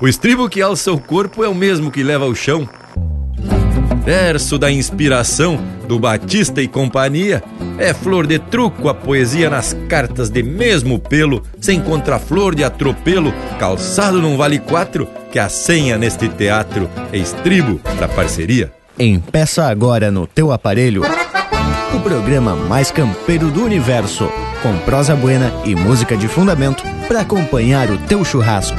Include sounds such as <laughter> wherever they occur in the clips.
O estribo que alça o corpo é o mesmo que leva ao chão. Verso da inspiração do Batista e companhia é flor de truco a poesia nas cartas de mesmo pelo, sem contraflor de atropelo, calçado num vale quatro, que a senha neste teatro é estribo pra parceria. Empeça agora no teu aparelho o programa mais campeiro do universo, com prosa buena e música de fundamento para acompanhar o teu churrasco.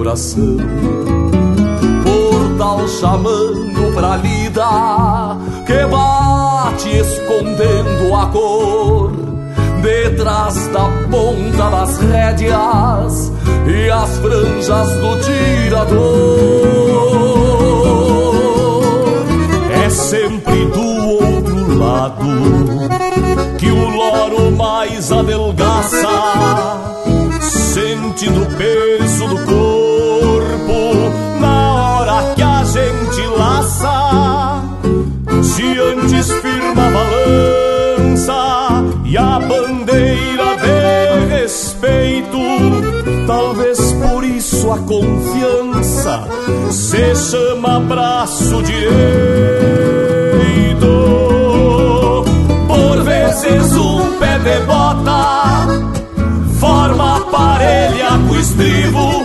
Coração. Portal chamando pra lida que bate escondendo a cor detrás da ponta das rédeas e as franjas do tirador. É sempre do outro lado que o loro mais adelgaça, sentindo o peso confiança se chama braço direito. vezes um pé de bota forma parelha com estribo,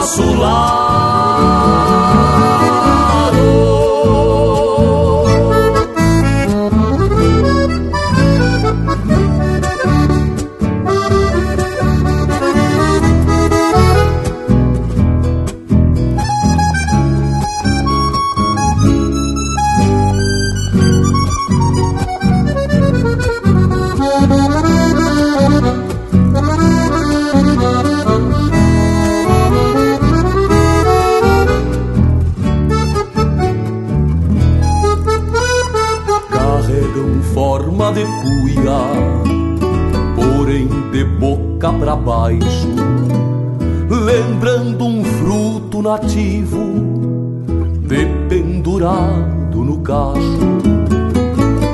nosso lado. Dependurado no cacho.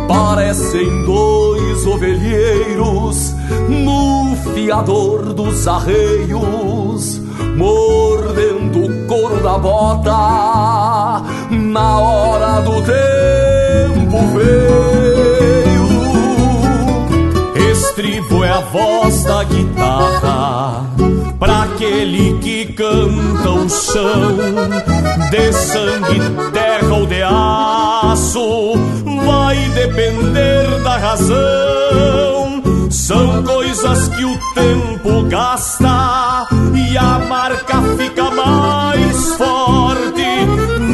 Parecem dois ovelheiros no fiador dos arreios, mordendo o couro da bota na hora do tempo feio estribo é a voz da guitarra Pra aquele que canta o chão De sangue, terra ou de aço Vai depender da razão. São coisas que o tempo gasta E a marca fica mais forte.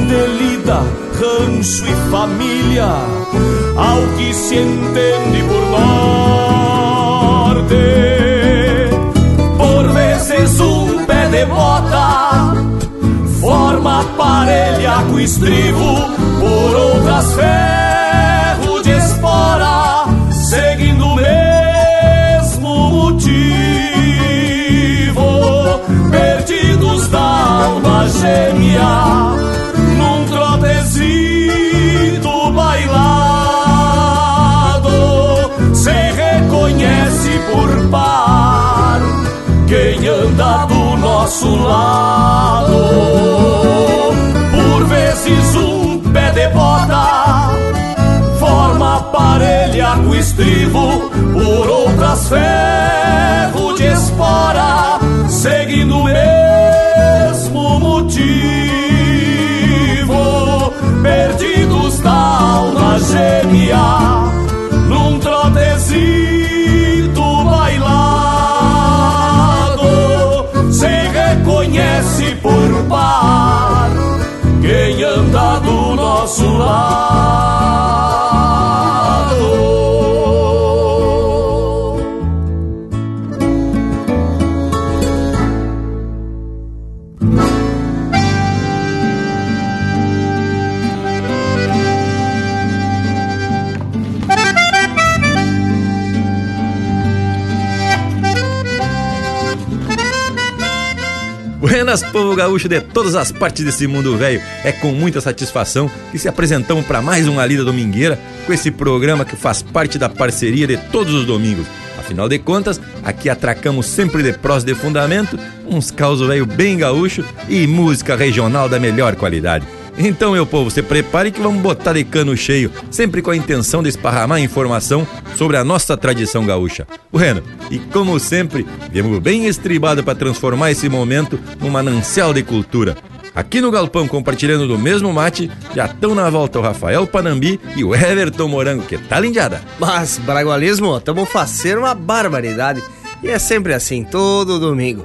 Delida, rancho e família Ao que se entende por nós pé de bota forma parelha com estribo, por outras ferro de espora, seguindo o mesmo motivo. Perdidos da alma gêmea, nosso lado. Por vezes um pé de bota forma parelha com estribo, por outras ferro de espora, seguindo o mesmo motivo. Perdidos da alma gêmea, nosso Buenas, povo gaúcho de todas as partes desse mundo velho. É com muita satisfação que se apresentamos para mais uma lida domingueira com esse programa que faz parte da parceria de todos os domingos. Afinal de contas, aqui atracamos sempre de prós de fundamento, uns causos velho bem gaúcho e música regional da melhor qualidade. Então, meu povo, se prepare que vamos botar de cano cheio, sempre com a intenção de esparramar informação sobre a nossa tradição gaúcha. Bueno, e como sempre, viemos bem estribado para transformar esse momento num manancial de cultura. Aqui no Galpão, compartilhando do mesmo mate, já estão na volta o Rafael Panambi e o Everton Morango, que tá lindiada. Mas, bragualismo, tamo fazer uma barbaridade. E é sempre assim, todo domingo.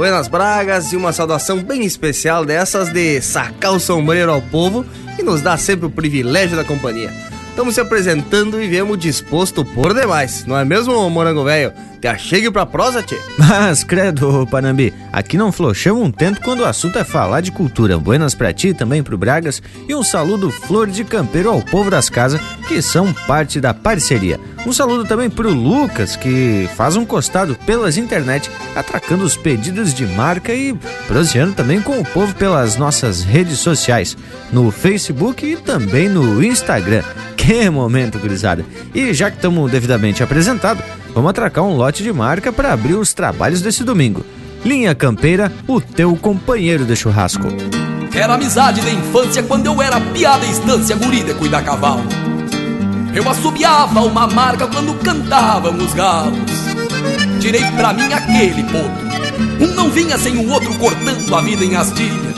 Buenas Bragas e uma saudação bem especial dessas de sacar o sombreiro ao povo e nos dá sempre o privilégio da companhia. Estamos se apresentando e viemos disposto por demais, não é mesmo, Morango Velho? Te achegue pra prosa, tchê. <laughs> Mas, credo, Panambi, aqui não flochamos um tento quando o assunto é falar de cultura. Buenas pra ti, também pro Bragas, e um saludo flor de campeiro ao povo das casas, que são parte da parceria. Um saludo também pro Lucas, que faz um costado pelas internet, atracando os pedidos de marca e proseando também com o povo pelas nossas redes sociais, no Facebook e também no Instagram. Que momento, gurizada! E já que estamos devidamente apresentados, vamos atracar um lote de marca para abrir os trabalhos desse domingo. Linha Campeira, o teu companheiro de churrasco. Era amizade da infância quando eu era piada estância guri de cuidar cavalo. Eu assobiava uma marca quando cantavam os galos. Tirei pra mim aquele potro. Um não vinha sem o outro cortando a vida em astilha.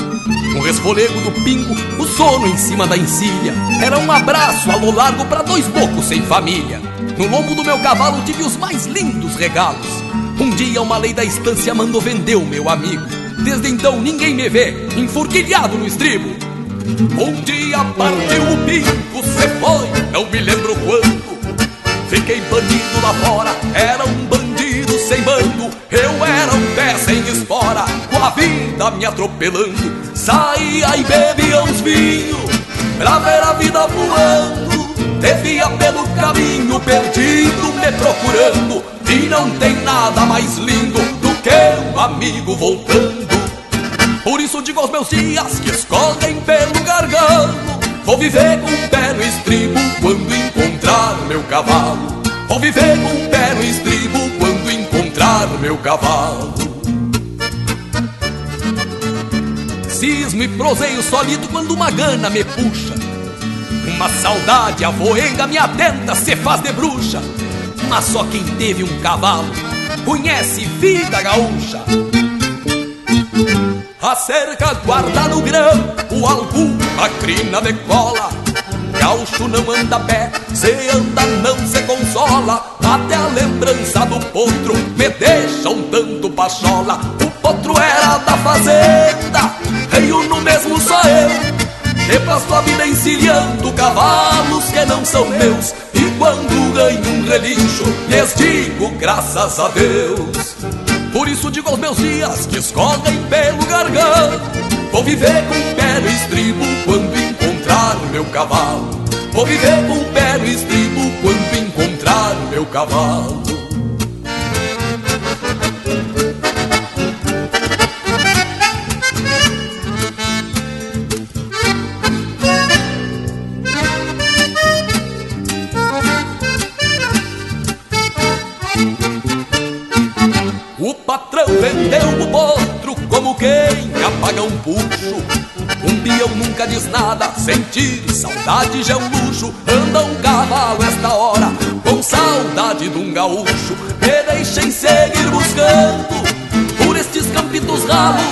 No resfolego do pingo, o sono em cima da encilha. Era um abraço a largo pra dois bocos sem família. No lombo do meu cavalo tive os mais lindos regalos. Um dia uma lei da estância mandou vender o meu amigo. Desde então ninguém me vê enfurquilhado no estribo. Um dia partiu o pingo, cê foi, não me lembro quando. Fiquei bandido lá fora, era um bandido sem bando. Eu era um pé sem espora, com a vida me atropelando. Saía e bebia uns vinhos, pra ver a vida voando. Devia pelo caminho perdido, me procurando. E não tem nada mais lindo do que um amigo voltando. Por isso digo aos meus dias que escorrem pelo gargalo Vou viver com o pé no estribo quando encontrar meu cavalo Vou viver com o pé no estribo quando encontrar meu cavalo Cismo e proseio solido quando uma gana me puxa Uma saudade avoenga me atenta, se faz de bruxa. Mas só quem teve um cavalo conhece vida gaúcha. A cerca guarda no grampo alguma crina de cola Gaúcho não anda a pé, se anda não se consola. Até a lembrança do potro me deixa um tanto pachola. O potro era da fazenda, reio no mesmo só eu Que passo a vida encilhando cavalos que não são meus. E quando ganho um relincho, lhes digo graças a Deus. Por isso digo aos meus dias que escorrem pelo gargalo Vou viver com pé no estribo quando encontrar o meu cavalo. Vou viver com pé no estribo quando encontrar o meu cavalo Vendeu o potro como quem apaga um puxo Um peão nunca diz nada, sentir saudade já é um luxo. Anda um cavalo esta hora, com saudade de um gaúcho. Me deixem seguir buscando, por estes campitos ralos.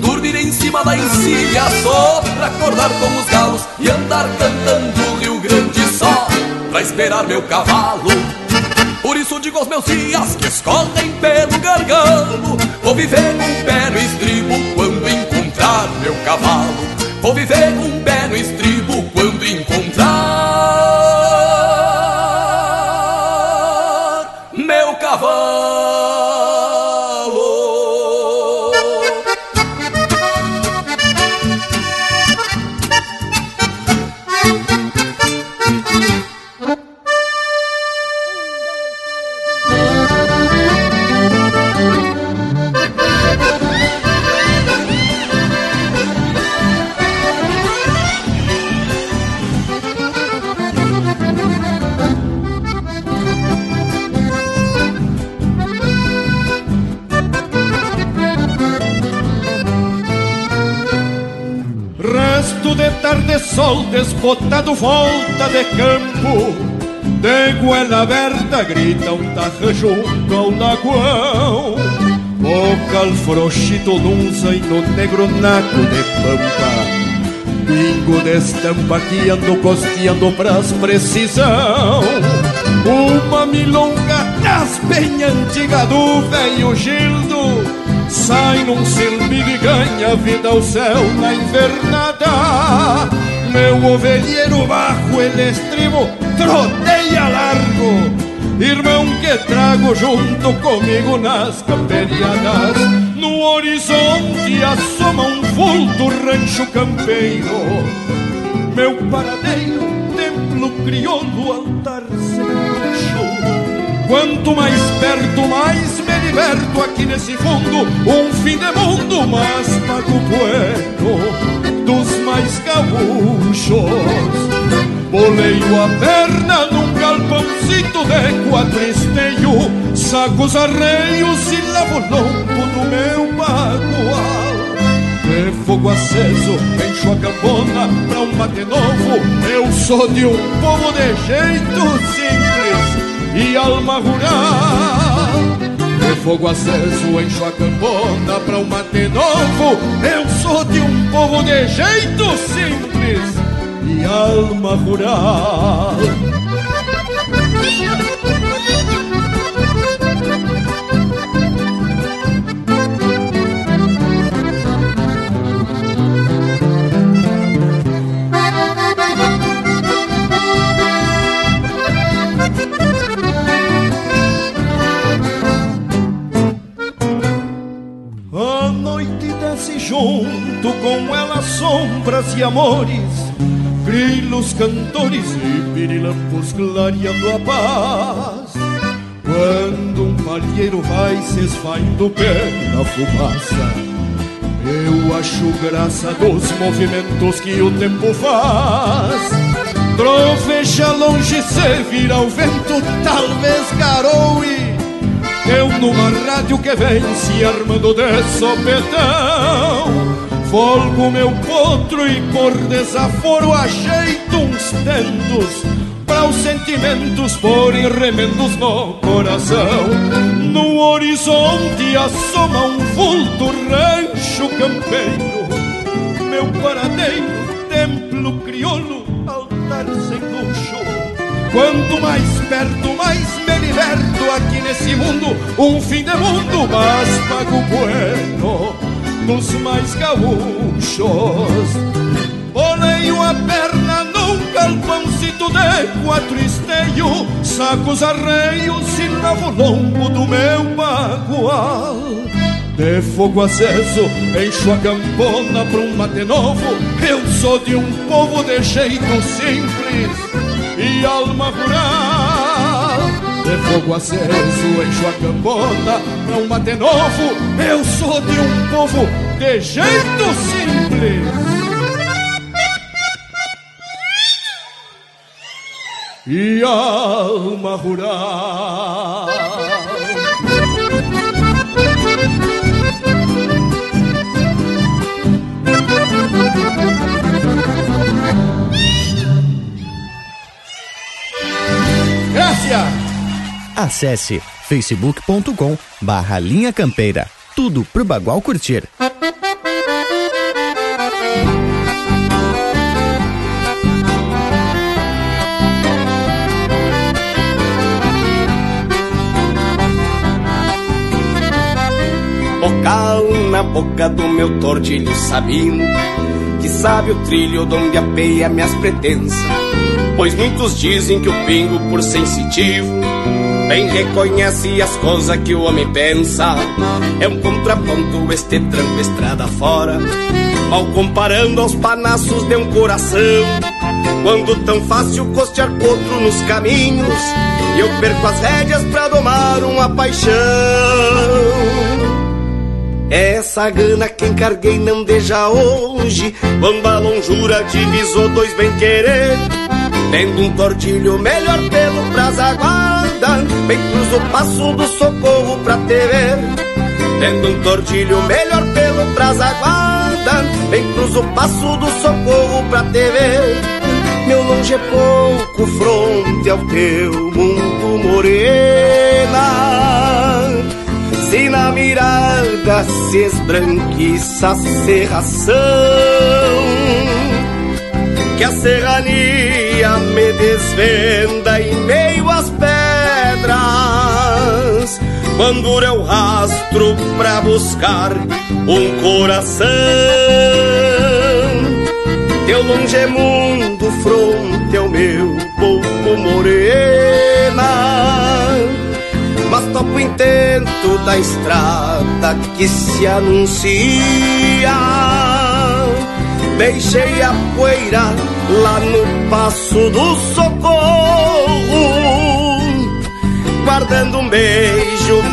Dormir em cima da encilha só pra acordar com os galos E andar cantando o Rio Grande só pra esperar meu cavalo por isso digo aos meus dias que escolhem pelo gargalo. Vou viver um pé no estribo quando encontrar meu cavalo. Vou viver um pé no estribo quando encontrar desbotado volta de campo De goela aberta grita um tarra junto ao lagoão Bocal frouxito num zaino negro naco de pampa Pingo de estampa que ando costeando pras precisão. Uma milonga das penha antiga do velho Gildo Sai num silbido e ganha vida ao céu na invernada Meu ovelheiro bajo el estribo troteia largo. Irmão que trago junto comigo nas camperiadas No horizonte assoma um vulto rancho campeiro. Meu paradeiro, templo crioulo, altar sem Quanto mais perto, mais me liberto aqui nesse fundo. Um fim de mundo, mas pago bueno Dos mais gaúchos. Boleio a perna num galpãozito de quatro Saco os arreios e lavo o lombo do meu bagual. De fogo aceso, encho a campona pra um mate novo. Eu sou de um povo de jeito simples e alma rural Fogo aceso, encho a campona pra um mate novo. Eu sou de um povo de jeito simples e alma rural sombras e amores Grilos, cantores e pirilampos clareando a paz. Quando um palheiro vai se esvaindo pela fumaça Eu acho graça dos movimentos que o tempo faz. Troveja longe se vira o vento, talvez garoe. Eu numa rádio que vem se armando de sopetão Folgo meu potro e por desaforo ajeito uns tentos Pra os sentimentos porem remendos no coração No horizonte assoma um vulto rancho campeiro. Meu paradeiro, templo crioulo, altar sem luxo. Quanto mais perto, mais me liberto aqui nesse mundo. Um fim de mundo, mas pago bueno Nos mais gaúchos. Boleio a perna num galpãozito de quatro esteio Saco os arreios e lavo o lombo do meu bagual. De fogo aceso, encho a campona pra um mate novo. Eu sou de um povo de jeito simples e alma rural De fogo aceso encho a pra um mate novo. Eu sou de um povo de jeito simples. E alma rural Acesse facebook.com barra Linha Campeira. Tudo pro Bagual curtir. Bocal na boca do meu tordilho sabino Que sabe o trilho donde apeia minhas pretensas Pois muitos dizem que o pingo por sensitivo Bem reconhece as coisas que o homem pensa. É um contraponto este tranco estrada fora. Mal comparando aos panaços de um coração. Quando tão fácil costear potro nos caminhos. E eu perco as rédeas pra domar uma paixão. É essa gana que encarguei não deixa hoje. Quando a longura divisou dois bem-querer Tendo um tortilho melhor pelo pras aguarda Bem cruzo o passo do socorro pra te ver. Tendo um tortilho melhor pelo pras aguarda Bem cruzo o passo do socorro pra te ver. Meu longe é pouco fronte ao teu mundo morena. Se na mirada se esbranquiça a serração Que a serrania me desvenda em meio Quando eu rastro pra buscar um coração Teu longe é mundo fronte ao meu pouco morena mas topo intento da estrada que se anuncia. Deixei a poeira lá no passo do socorro, guardando um beijo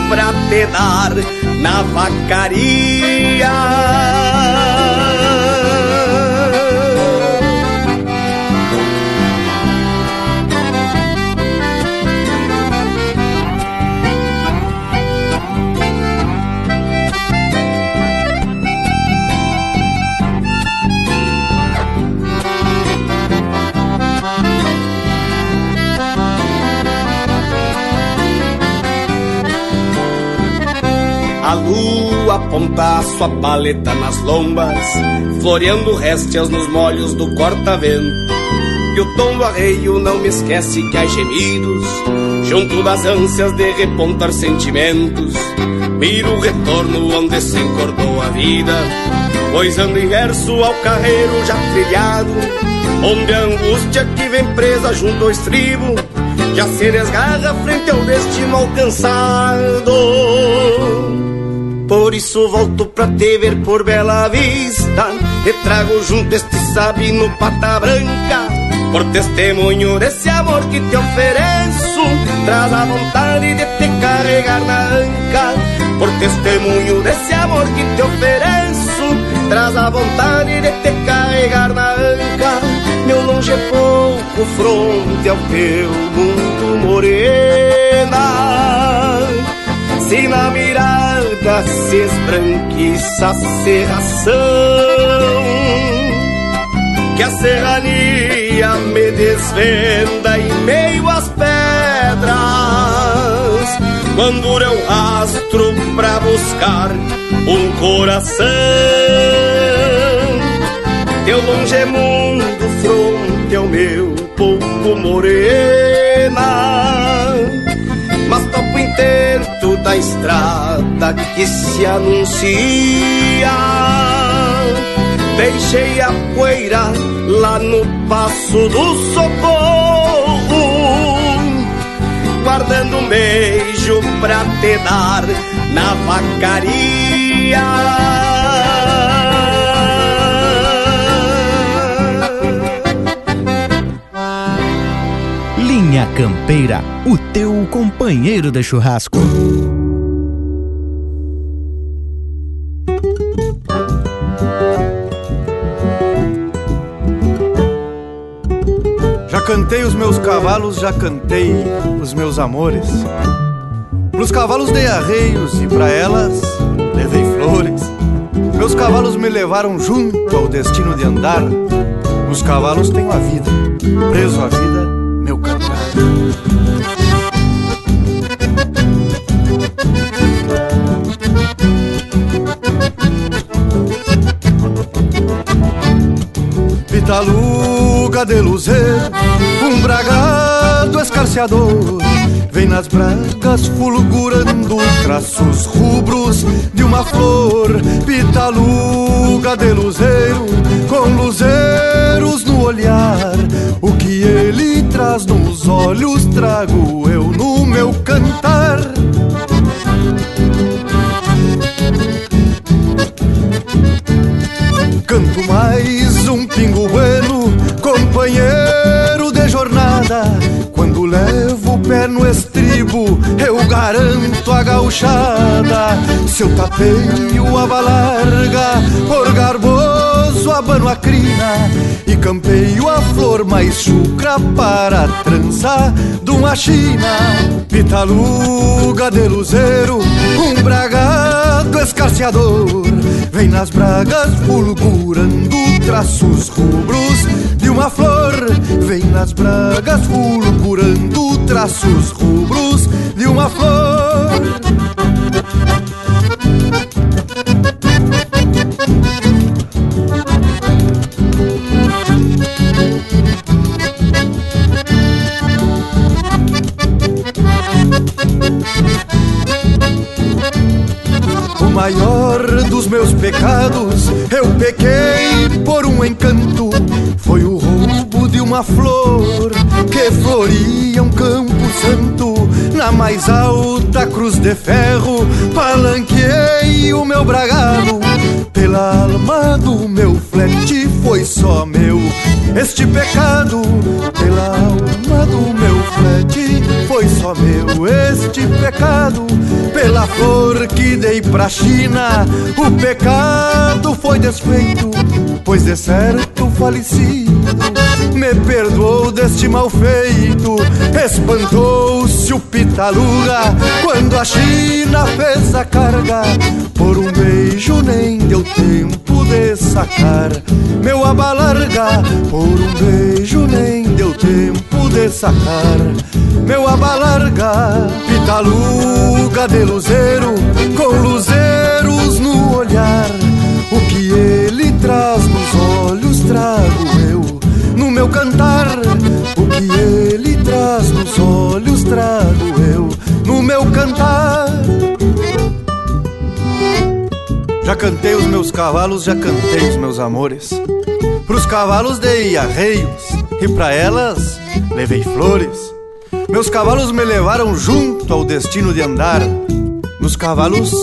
pra te dar na vacaria. Lua aponta sua paleta nas lombas, floreando réstias nos molhos do corta-vento. E o tom do arreio não me esquece que há gemidos, junto das ânsias de repontar sentimentos. Miro o retorno onde se encordou a vida, pois ando inverso ao carreiro já trilhado, onde a angústia que vem presa junto ao estribo já se desgarra frente ao destino alcançado. Por isso volto pra te ver por Bela Vista. E trago junto este sabino pata branca Por testemunho desse amor que te ofereço. Traz a vontade de te carregar na anca Por testemunho desse amor que te ofereço. Traz a vontade de te carregar na anca Meu longe é pouco fronte ao teu mundo morena. Se na mirada se esbranquiça a serração Que a serrania me desvenda em meio às pedras. Quando eu rastro pra buscar um coração. Teu longe é fronte ao meu pouco morena da estrada que se anuncia Deixei a poeira lá no passo do socorro Guardando um beijo pra te dar na vacaria Linha Campeira, o teu companheiro de churrasco. cavalos já cantei os meus amores. Pros cavalos dei arreios e para elas levei flores. Meus cavalos me levaram junto ao destino de andar. Nos cavalos tenho a vida, preso à vida, meu cantar. Vitaluga de luzer, um bragão Vem nas bragas fulgurando traços rubros de uma flor, pitaluga de luzeiro, com luzeiros no olhar. O que ele traz nos olhos trago eu no meu cantar. Canto mais pé no estribo, eu garanto a gauchada. Se eu tapeio a balarga, por garboso abano a crina e campeio a flor mais chucra para trançar de uma china. Pitaluga de luzeiro, um bragado escarciador Vem nas bragas fulgurando traços rubros uma flor. Vem nas bragas fulgurando traços rubros de uma flor. Flor que floria um campo santo. Na mais alta cruz de ferro, palanqueei o meu bragado. Pela alma do meu flete foi só meu este pecado. Pela alma do meu flete foi só meu este pecado. Pela flor que dei pra China, o pecado foi desfeito, pois de certo falecido me perdoou deste mal feito. Espantou-se o pitaluga quando a China fez a carga. Por um beijo nem deu tempo de sacar meu aba larga. Por um beijo nem deu tempo de sacar meu aba larga. Pitaluga de luzeiro, com luzeiros no olhar. O que ele traz nos olhos trago meu cantar. O que ele traz nos olhos trago eu no meu cantar. Já cantei os meus cavalos, já cantei os meus amores. Pros cavalos dei arreios e pra elas levei flores. Meus cavalos me levaram junto ao destino de andar. Nos cavalos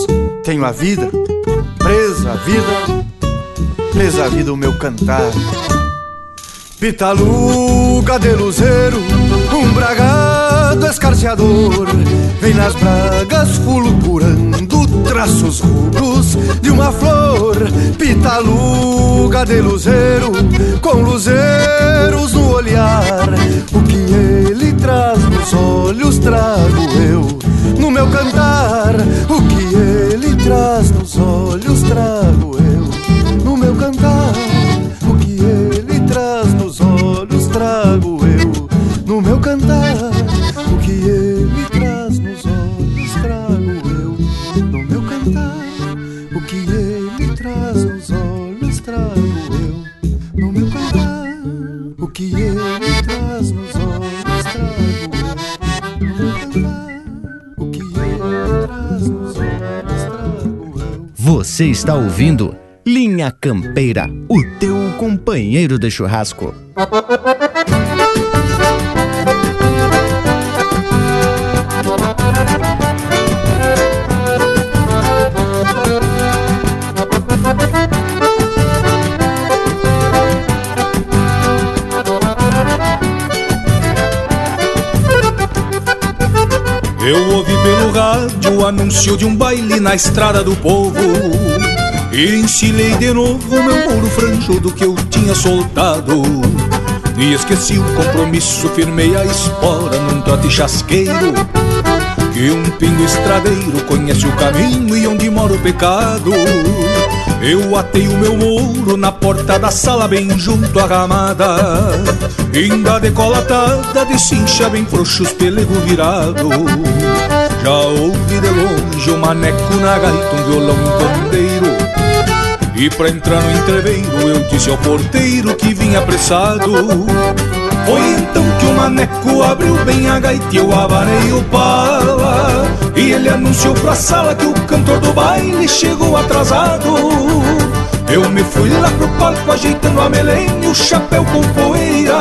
tenho a vida, presa a vida, presa a vida o meu cantar. Pitaluga de luzeiro, um bragado escarciador Vem nas bragas fulgurando traços rubros de uma flor. Pitaluga de luzeiro, com luzeiros no olhar. O que ele traz nos olhos trago eu. No meu cantar O que ele traz nos olhos trago eu. No meu cantar Você está ouvindo Linha Campeira, o teu companheiro de churrasco. Eu ouvi pelo rádio o anúncio de um baile na estrada do povo E encilhei de novo meu muro franjudo que eu tinha soltado. E esqueci o compromisso, firmei a espora num trote chasqueiro. Que um pingo estradeiro conhece o caminho e onde mora o pecado. Eu atei o meu mouro na porta da sala bem junto à ramada. Ainda decolatada de cincha bem frouxo os pelego virado. Já ouvi de longe o maneco na gaita, um violão um pandeiro E pra entrar no entreveiro eu disse ao porteiro que vinha apressado. Foi então que o maneco abriu bem a gaita e eu avarei o pala. E ele anunciou pra sala que o cantor do baile chegou atrasado. Eu me fui lá pro palco ajeitando a melena e o chapéu com poeira.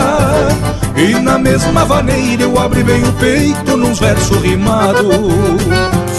E na mesma vaneira eu abri bem o peito nos versos rimados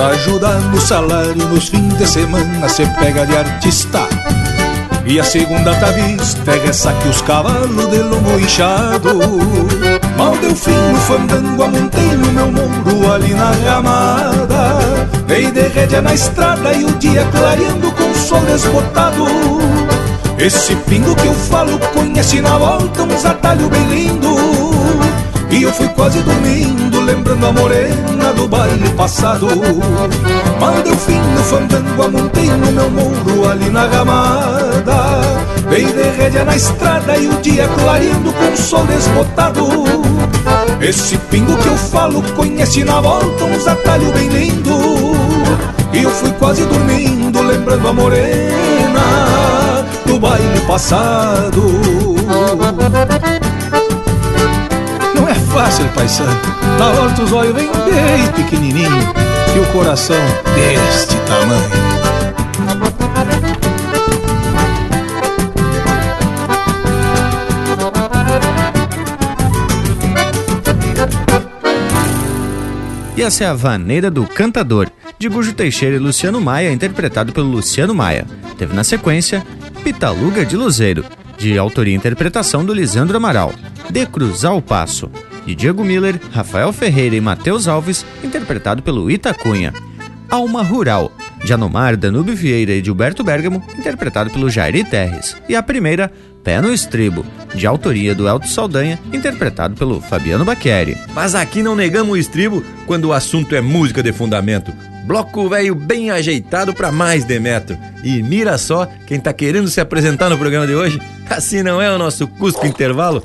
Pra ajudar no salário nos fins de semana se pega de artista. E a segunda tá vista é ressaque os cavalos de lombo inchado. Mal deu fim no fandango, amontei no meu muro ali na ramada. Dei de rédea na estrada e o dia clareando com o sol desbotado. Esse pingo que eu falo conhece na volta uns atalhos bem lindo E eu fui quase dormindo lembrando a morena do baile passado. Mal deu fim no fandango, amontei no meu muro ali na ramada. Dei de rédea na estrada e o dia clareando com o sol desbotado. Esse pingo que eu falo conhece na volta uns atalhos bem lindo. E eu fui quase dormindo lembrando a morena do baile passado. Fácil, paisano. Na horta os olhos vêm bem pequenininho e o coração deste tamanho. E essa é a Vaneira do Cantador, de Gujo Teixeira e Luciano Maia, interpretado pelo Luciano Maia. Teve na sequência Pitaluga de Luzeiro, de autoria e interpretação do Lisandro Amaral. De Cruzar o Passo, de Diego Miller, Rafael Ferreira e Matheus Alves, interpretado pelo Itacunha. Alma Rural, de Anomar, Danube Vieira e Gilberto Bergamo, interpretado pelo Jairi Terres. E a primeira, Pé no Estribo, de autoria do Elton Saldanha, interpretado pelo Fabiano Bacchieri. Mas aqui não negamos o estribo quando o assunto é música de fundamento. Bloco velho bem ajeitado para mais de metro. E mira só quem tá querendo se apresentar no programa de hoje. Assim não é o nosso Cusco Intervalo?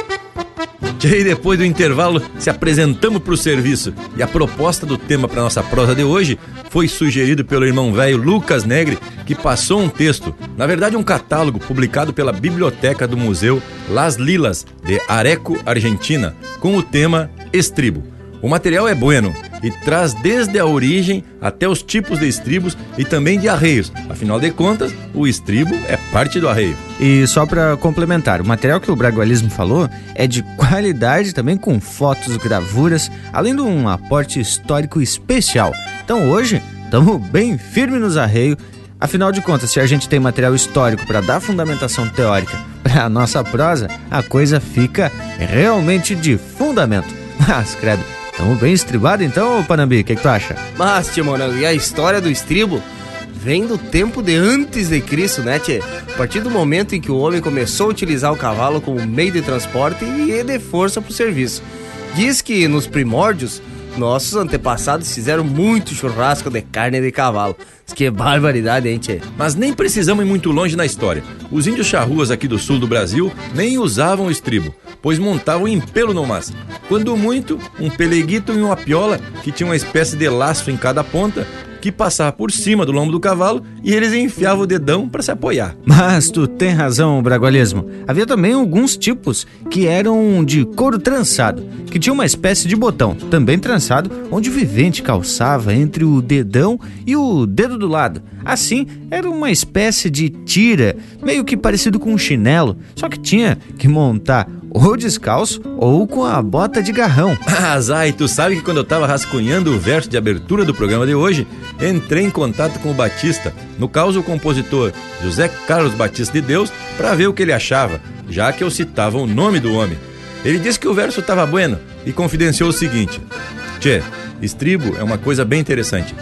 E depois do intervalo, se apresentamos para o serviço. E a proposta do tema para nossa prosa de hoje foi sugerido pelo irmão velho Lucas Negre, que passou um texto, na verdade um catálogo publicado pela Biblioteca do Museu Las Lilas de Areco, Argentina, com o tema Estribo. O material é bueno e traz desde a origem até os tipos de estribos e também de arreios. Afinal de contas, o estribo é parte do arreio. E só para complementar, o material que o Bragualismo falou é de <laughs> qualidade também com fotos, gravuras, além de um aporte histórico especial. Então hoje, estamos <laughs> bem firme nos arreios. Afinal de contas, se a gente tem material histórico para dar fundamentação teórica para a <laughs> nossa prosa, a coisa fica realmente de fundamento. Mas, credo, Tamo bem estribado então, Panambi, o que, que, tu acha? Mas, tio Morango, e a história do estribo vem do tempo de antes de Cristo, né, tchê? A partir do momento em que o homem começou a utilizar o cavalo como meio de transporte e de força pro serviço. Diz que nos primórdios nossos antepassados fizeram muito churrasco de carne de cavalo. Que barbaridade, hein, tchê? Mas nem precisamos ir muito longe na história. Os índios charruas aqui do sul do Brasil nem usavam o estribo, pois montavam em pelo no mas. Quando muito, um peleguito e uma piola que tinha uma espécie de laço em cada ponta que passava por cima do lombo do cavalo e eles enfiavam o dedão para se apoiar. Mas tu tem razão, Bragualismo. Havia também alguns tipos que eram de couro trançado, que tinha uma espécie de botão, também trançado, onde o vivente calçava entre o dedão e o dedo do lado. Assim, era uma espécie de tira, meio que parecido com um chinelo, só que tinha que montar ou descalço ou com a bota de garrão. <laughs> Ah, Zay, tu sabe que quando eu tava rascunhando o verso de abertura do programa de hoje, entrei em contato com o Batista, no caso o compositor José Carlos Batista de Deus, para ver o que ele achava, já que eu citava o nome do homem. Ele disse que o verso estava bueno e confidenciou o seguinte: Tchê, estribo é uma coisa bem interessante.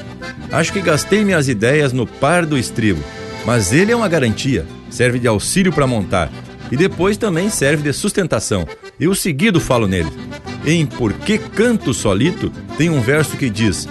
Acho que gastei minhas ideias no par do estribo, mas ele é uma garantia, serve de auxílio para montar e depois também serve de sustentação. Eu seguido falo nele. Em Por que Canto Solito tem um verso que diz: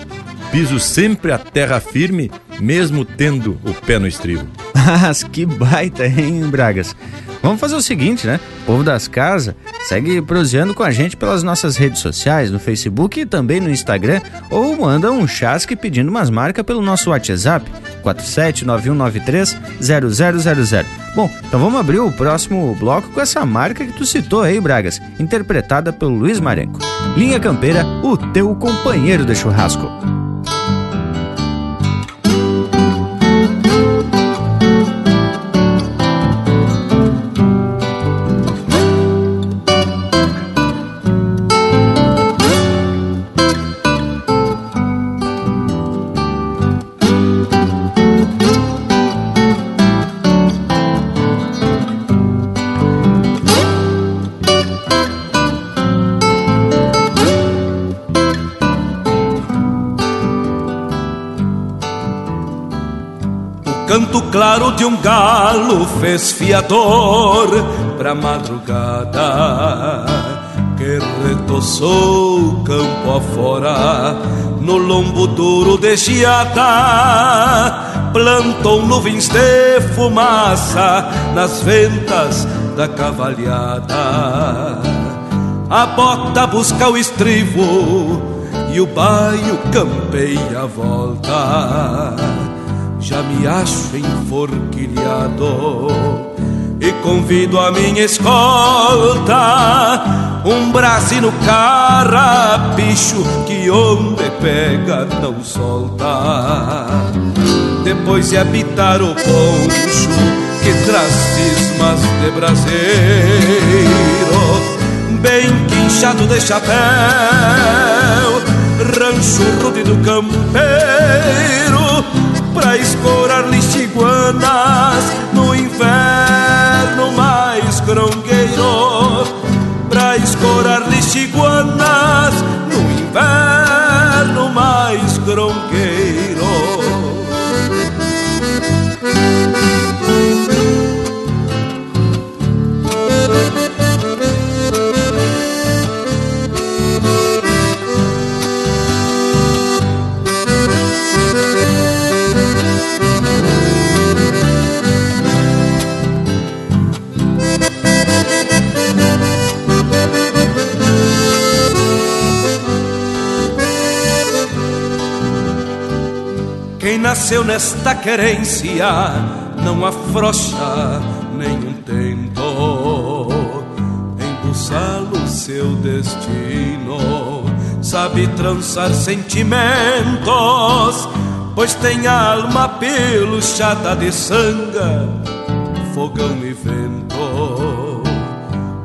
Piso sempre a terra firme, mesmo tendo o pé no estribo. <laughs> Mas que baita, hein, Bragas? Vamos fazer o seguinte, né? O povo das casas segue proseando com a gente pelas nossas redes sociais, no Facebook e também no Instagram, ou manda um chasque pedindo umas marcas pelo nosso WhatsApp, 4791930000. Bom, então vamos abrir o próximo bloco com essa marca que tu citou aí, Bragas, interpretada pelo Luiz Marenco. Linha Campeira, o teu companheiro de churrasco. De um galo fez fiador pra madrugada que retoçou campo afora no lombo duro de geada plantou nuvens de fumaça nas ventas da cavalhada. A bota busca o estribo e o baio campeia a volta já me acho enforquilhado e convido a minha escolta um brasino carrapicho que onde pega não solta. Depois de habitar o poncho que traz cismas de braseiro bem quinchado de chapéu rancho rude do campeiro pra escorar lixiguanas no inverno mais grongueiro pra escorar lixiguanas nasceu nesta querência não afrouxa nenhum tento em buscá-lo seu destino. Sabe trançar sentimentos, pois tem alma peluchada de sanga, fogão e vento.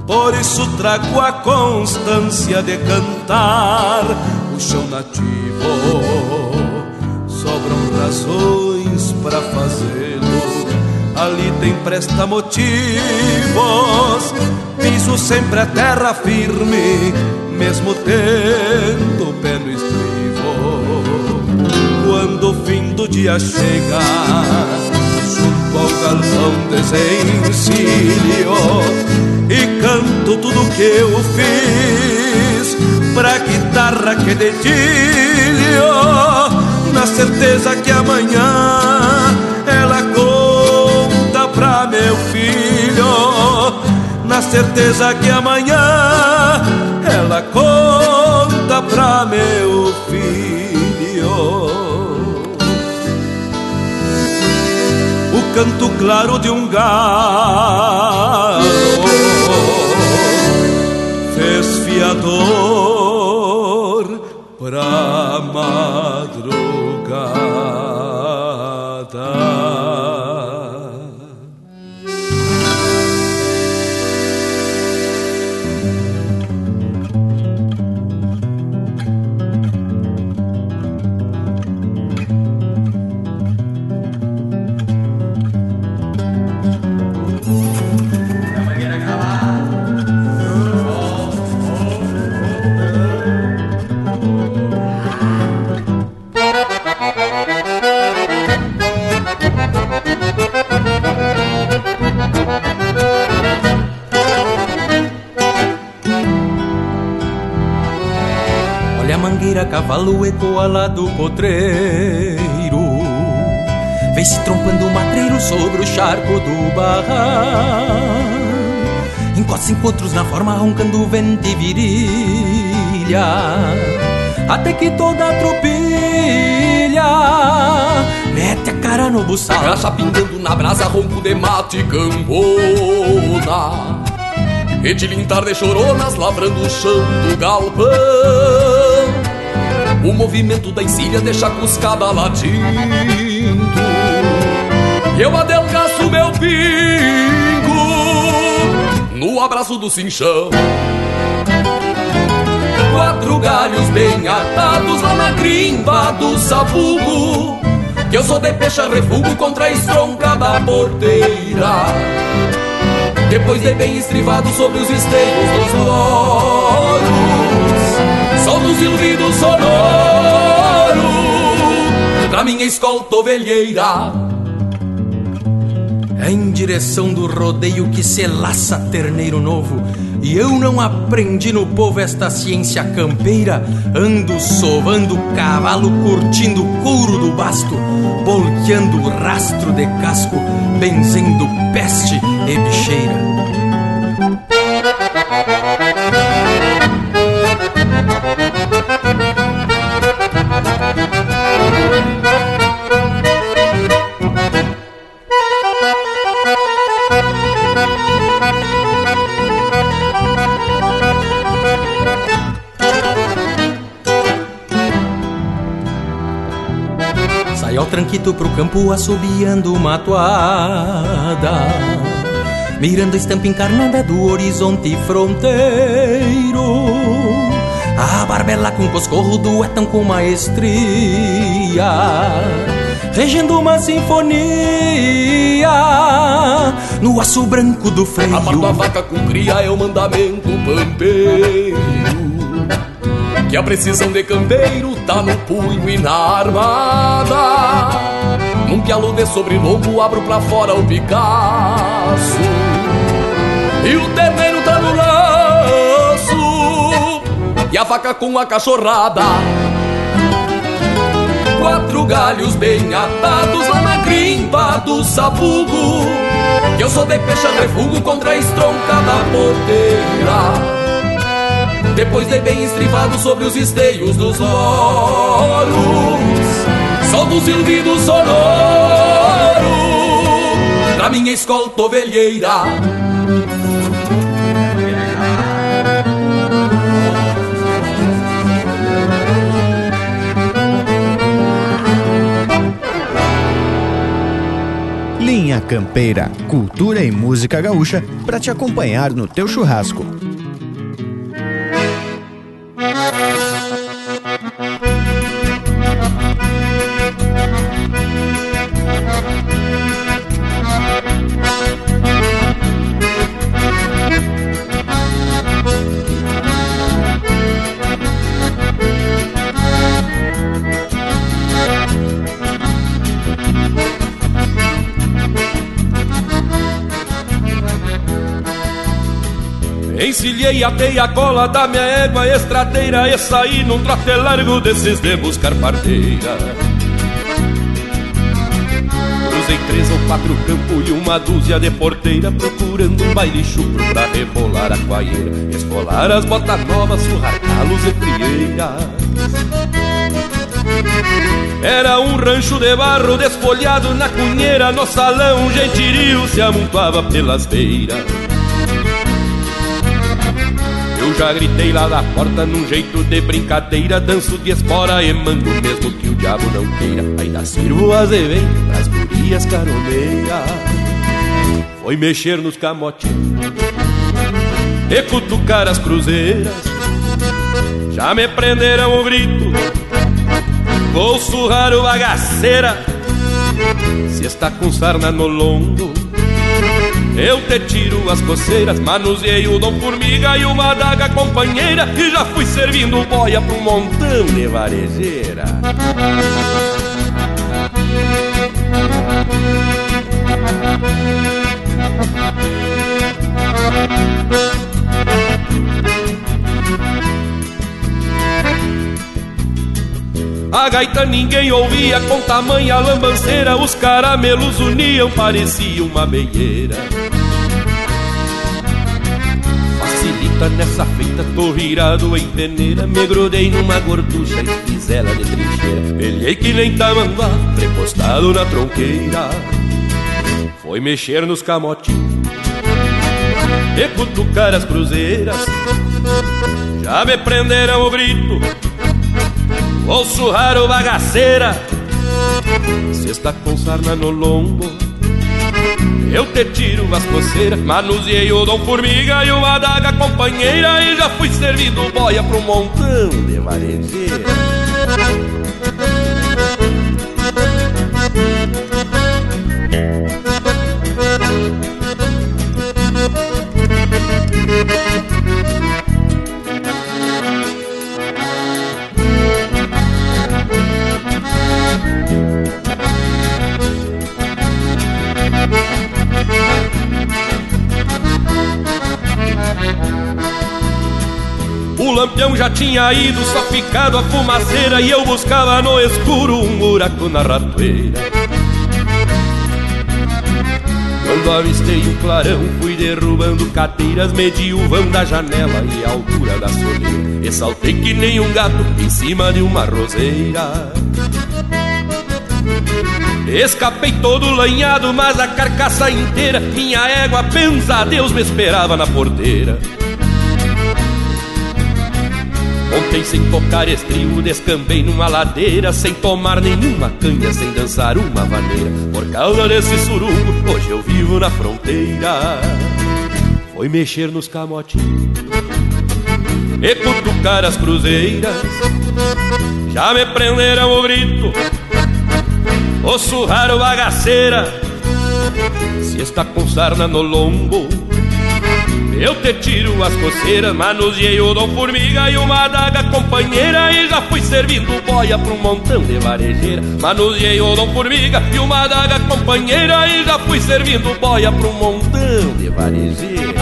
Por isso trago a constância de cantar o chão nativo razões para fazê-lo. Ali tem presta motivos, piso sempre a terra firme, mesmo tendo o pé no estribo. Quando o fim do dia chega, junto ao galpão desencilho e canto tudo que eu fiz garra que dedilho, na certeza que amanhã ela conta pra meu filho, na certeza que amanhã ela conta pra meu filho. O canto claro de um galo fez fiador madrugada. Cavalo ecoa lá do potreiro. Vem-se trompando o matreiro sobre o charco do barranco Encosta encontros na forma, roncando vento e virilha Até que toda a tropilha Mete a cara no buçal. Graxa pingando na brasa, ronco de mate e cambona. E tilintar de choronas, lavrando o chão do galpão O movimento da encilha deixa a cuscada latindo. Eu adelgaço meu pingo No abraço do cinchão. Quatro galhos bem atados lá na grimba do sabugo Que eu sou de peixe refugo contra a estronca da porteira. Depois de bem estrivado sobre os esteios dos louros Sol do silvido sonoro Pra minha escolta ovelheira É em direção do rodeio que se laça terneiro novo. E eu não aprendi no povo esta ciência campeira. Ando sovando cavalo, curtindo couro do basto, polqueando o rastro de casco, benzendo peste e bicheira. Tranquito pro campo assobiando uma toada. Mirando a estampa encarnada do horizonte fronteiro. A barbela com coscorro duetam com maestria. Regendo uma sinfonia No aço branco do freio. Aparto a vaca com cria é o mandamento pampeiro Que a precisão de campeiro tá no punho e na armada. Num pialo de sobrelomo abro pra fora o Picasso. E o terneiro tá no laço E a vaca com a cachorrada. Quatro galhos bem atados lá na grimpa do sabugo. Que eu sou de peixe refugo contra a estronca da porteira Depois de bem estrivado sobre os esteios dos louros Sol do silbido sonoro Pra minha escolta ovelheira Linha Campeira, cultura e música gaúcha para te acompanhar no teu churrasco. Atei a cola da minha égua estradeira E saí num trote largo desses de buscar parteira. Cruzei três ou quatro campos e uma dúzia de porteira Procurando um baile chupro pra rebolar a coaieira Escolar as botas novas, surrar calos e frieiras. Era um rancho de barro desfolhado na cunheira No salão um gentirio se amontoava pelas beiras Já gritei lá da porta num jeito de brincadeira Danço de espora e mando mesmo que o diabo não queira. Ainda sirvo as evento pras gurias caroneiras Foi mexer nos camotinhos E cutucar as cruzeiras. Já me prenderam o grito Vou surrar o bagaceira. Se está com sarna no lombo Eu te tiro as coceiras Manuseei o dom formiga e uma daga companheira E já fui servindo boia um montão de varejeira A gaita ninguém ouvia com tamanha lambanceira Os caramelos uniam, parecia uma meieira. Facilita nessa feita, tô virado em peneira Me grudei numa gorducha e fiz ela de trincheira. Pelhei que nem tamanduá, prepostado na tronqueira. Foi mexer nos camotinhos E cutucar as cruzeiras. Já me prenderam o grito Vou surrar o bagaceira. Se está com sarna no lombo Eu te tiro as coceiras. Manuseei o dom formiga e uma adaga companheira. E já fui servindo boia pro montão de varejeira lampião já tinha ido, só ficado a fumaceira E eu buscava no escuro um buraco na ratoeira. Quando avistei o clarão, fui derrubando cadeiras Medi o vão da janela e a altura da soleira E saltei que nem um gato em cima de uma roseira. Escapei todo lanhado, mas a carcaça inteira Minha égua, pensa Deus, me esperava na porteira Ontem sem tocar estribo descambei numa ladeira Sem tomar nenhuma canha, sem dançar uma vaneira. Por causa desse surungo, hoje eu vivo na fronteira. Foi mexer nos camotinhos E cutucar as cruzeiras. Já me prenderam o grito Ou surrar o bagaceira. Se está com sarna no lombo eu te tiro as coceiras, manuseei o dom formiga e uma adaga companheira. E já fui servindo boia pra um montão de varejeira. Manuseei o dom formiga e uma adaga companheira. E já fui servindo boia pra um montão de varejeira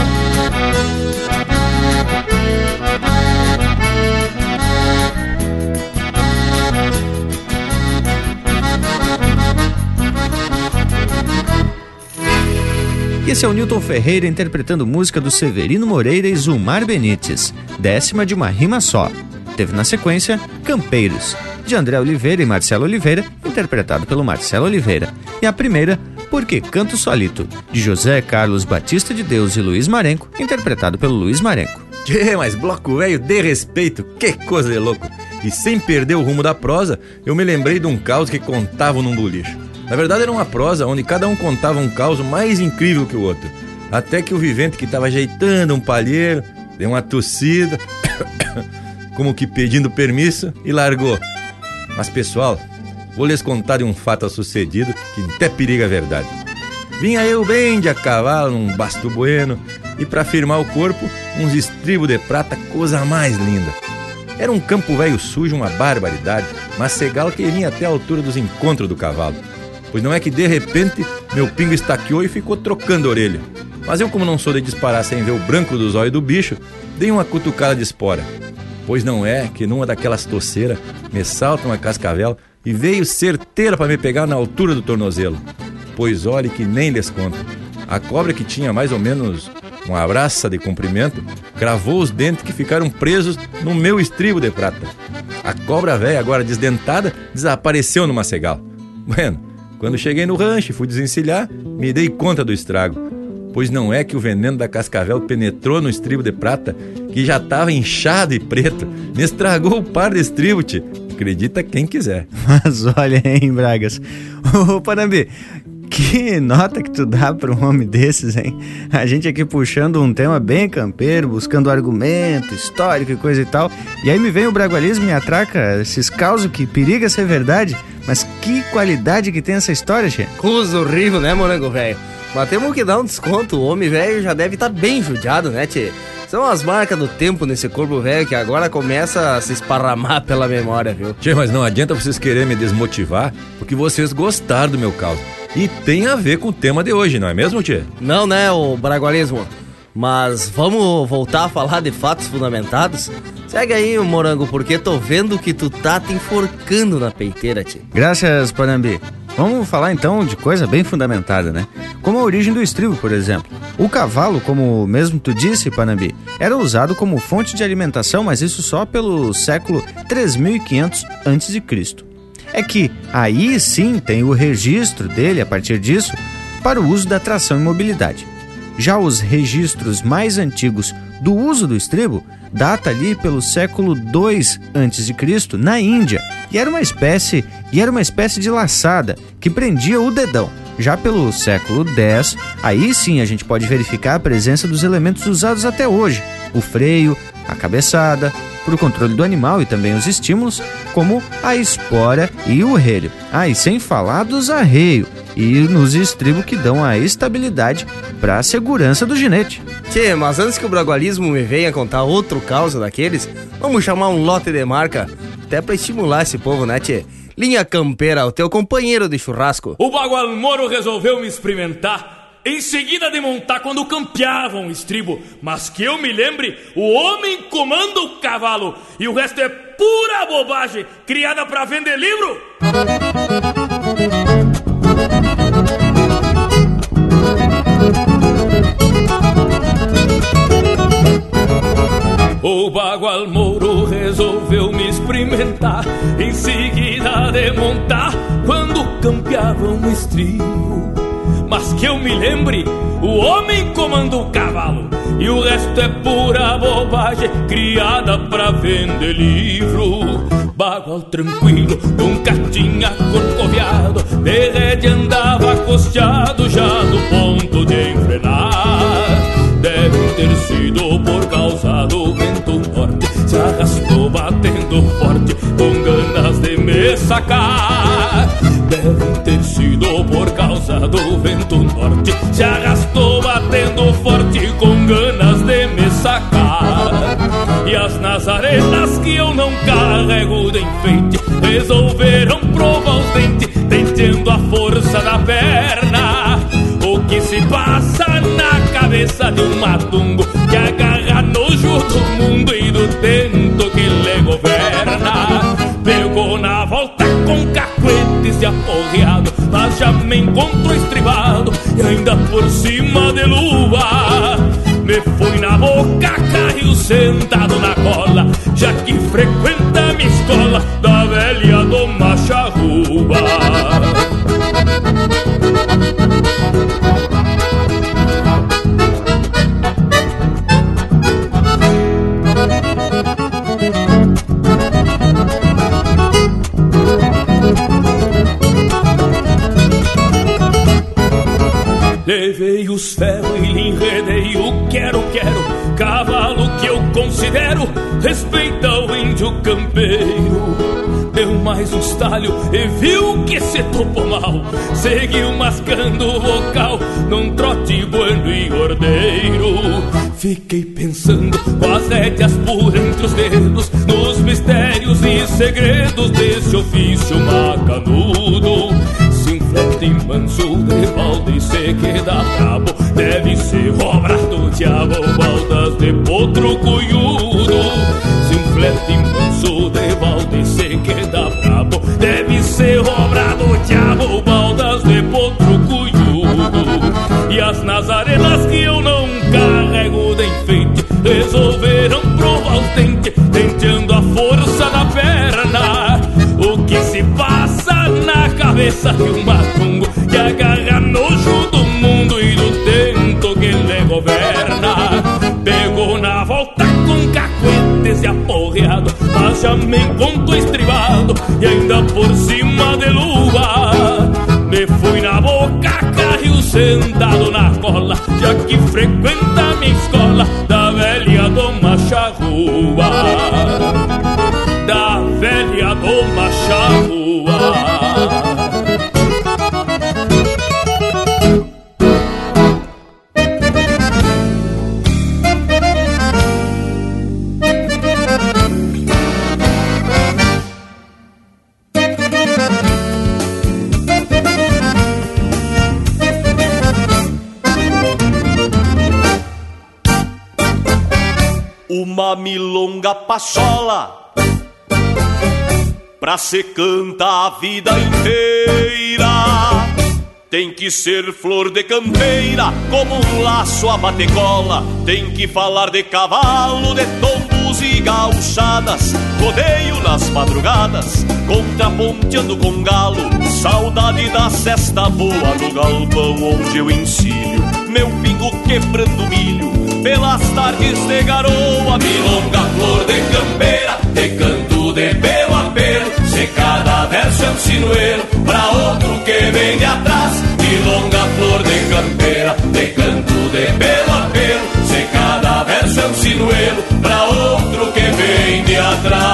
Esse é o Newton Ferreira interpretando música do Severino Moreira e Zumar Benites, décima de uma rima só. Teve na sequência Campeiros, de André Oliveira e Marcelo Oliveira, interpretado pelo Marcelo Oliveira. E a primeira, Porque Canto Solito, de José Carlos Batista de Deus e Luiz Marenco, interpretado pelo Luiz Marenco. Tchê, <laughs> mas bloco velho de respeito, que coisa de louco! E sem perder o rumo da prosa, eu me lembrei de um caos que contavam num boliche. Na verdade era uma prosa onde cada um contava um caos mais incrível que o outro. Até que o vivente que estava ajeitando um palheiro deu uma tossida, <coughs> como que pedindo permisso e largou. Mas pessoal, vou lhes contar de um fato sucedido que até periga a verdade. Vinha eu bem de a cavalo num basto bueno e para firmar o corpo, uns estribos de prata, coisa mais linda. Era um campo velho sujo, uma barbaridade, mas segal que vinha até a altura dos encontros do cavalo. Pois não é que de repente meu pingo estaqueou e ficou trocando a orelha. Mas eu, como não sou de disparar sem ver o branco dos olhos do bicho, dei uma cutucada de espora. Pois não é que numa daquelas toceiras me salta uma cascavel e veio certeira para me pegar na altura do tornozelo. Pois olhe que nem lhes conto. A cobra que tinha mais ou menos uma abraça de comprimento cravou os dentes que ficaram presos no meu estribo de prata. A cobra velha, agora desdentada, desapareceu no macegal. Bueno, quando cheguei no rancho e fui desencilhar, me dei conta do estrago. Pois não é que o veneno da cascavel penetrou no estribo de prata, que já estava inchado e preto, me estragou o par de estribo. Acredita quem quiser. Mas olha, hein, Bragas. <laughs> Ô, Panambi, que nota que tu dá para um homem desses, hein? A gente aqui puxando um tema bem campeiro, buscando argumento histórico e coisa e tal. E aí me vem o bragualismo e atraca esses causos que periga ser verdade. Mas que qualidade que tem essa história, Che? Cuso horrível, né, morango velho? Mas temos que dar um desconto. O homem velho já deve estar tá bem judiado, né, Tchê? São as marcas do tempo nesse corpo velho que agora começa a se esparramar pela memória, viu? Tchê, mas não adianta vocês quererem me desmotivar, porque vocês gostaram do meu caos. E tem a ver com o tema de hoje, não é mesmo, Tchê? Não, né, o bragualismo. Mas vamos voltar a falar de fatos fundamentados? Segue aí, morango, porque tô vendo que tu tá te enforcando na peiteira, tio. Graças, Panambi. Vamos falar então de coisa bem fundamentada, né? Como a origem do estribo, por exemplo. O cavalo, como mesmo tu disse, Panambi, era usado como fonte de alimentação, mas isso só pelo século 3500 a.C é que aí sim tem o registro dele a partir disso para o uso da tração e mobilidade. Já os registros mais antigos do uso do estribo data ali pelo século II a.C. na Índia e era uma espécie e era uma espécie de laçada que prendia o dedão. Já pelo século X, aí sim a gente pode verificar a presença dos elementos usados até hoje: o freio, a cabeçada, para o controle do animal e também os estímulos, como a espora e o relho. Ah, e sem falar dos arreios e nos estribos que dão a estabilidade para a segurança do ginete. Tchê, mas antes que o bragualismo me venha contar outro caso daqueles, vamos chamar um lote de marca, até para estimular esse povo, né, tchê? Linha Campeira, o teu companheiro de churrasco. O Bagual Moro resolveu me experimentar em seguida de montar quando campeavam o estribo. Mas que eu me lembre, o homem comanda o cavalo e o resto é pura bobagem criada para vender livro. O Bagual Moro resolveu me experimentar Em seguida de montar Quando campeavam o estribo mas que eu me lembre, o homem comanda o cavalo e o resto é pura bobagem criada pra vender livro. Bagual tranquilo, nunca tinha corcoviado, de rede andava costeado já no ponto de enfrenar. Deve ter sido por causa do vento norte, se arrastou batendo forte, com ganas de me sacar. Deve ter sido por causa do vento norte. Se arrastou batendo forte com ganas de me sacar. E as nazarenas que eu não carrego de enfeite Resolveram provar os dentes Tentando a força da perna. O que se passa na cabeça de um matungo Que agarra nojo do mundo e do tento governa Pegou na volta com cacuete se aporreado Mas já me encontrou estribado E ainda por cima de luva Me foi na boca, caiu sentado na cola Já que frequenta minha escola Da velha do Macharruba Levei os ferros e lhe enredei o quero-quero Cavalo que eu considero respeita o índio campeiro. Deu mais um estalho e viu que se topou mal. Seguiu mascando o vocal num trote bueno e ordeiro. Fiquei pensando com as rédeas por entre os dedos Nos mistérios e segredos desse ofício macanudo manso de balde se queda brabo. Deve ser mateava baldas de potro cuyudo Se um flete impulso de balde se queda brabo. Deve ser obrado, diabo, baldas de potro cuyudo E as nazarenas que eu não carrego de enfeite Resolveram provar os dentes Tenteando a força na perna. O que se passa na cabeça de um se cantar a vida inteira. Tem que ser flor de campeira Como um laço a batecola. Tem que falar de cavalo, de tombos e gauchadas. Rodeio nas madrugadas Contraponteando com galo. Saudade da cesta boa No galpão onde eu ensino. Meu pingo quebrando milho pelas tardes de garoa, milonga, flor de campeira, de canto de pelo a pelo, se cada verso é um sinuelo, pra outro que vem de atrás, milonga, flor de campeira, de canto de pelo a pelo, se cada verso é um sinuelo, pra outro que vem de atrás.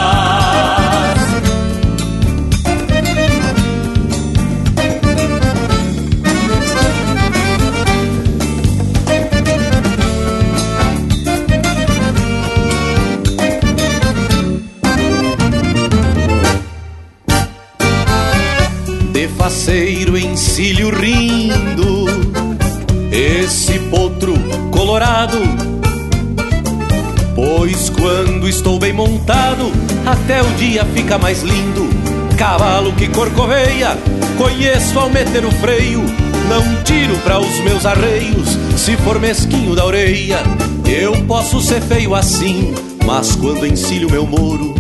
De faceiro encilho rindo, esse potro colorado. Pois quando estou bem montado, até o dia fica mais lindo. Cavalo que corcoveia, conheço ao meter o freio. Não tiro para os meus arreios, se for mesquinho da orelha. Eu posso ser feio assim, mas quando encilho meu moro,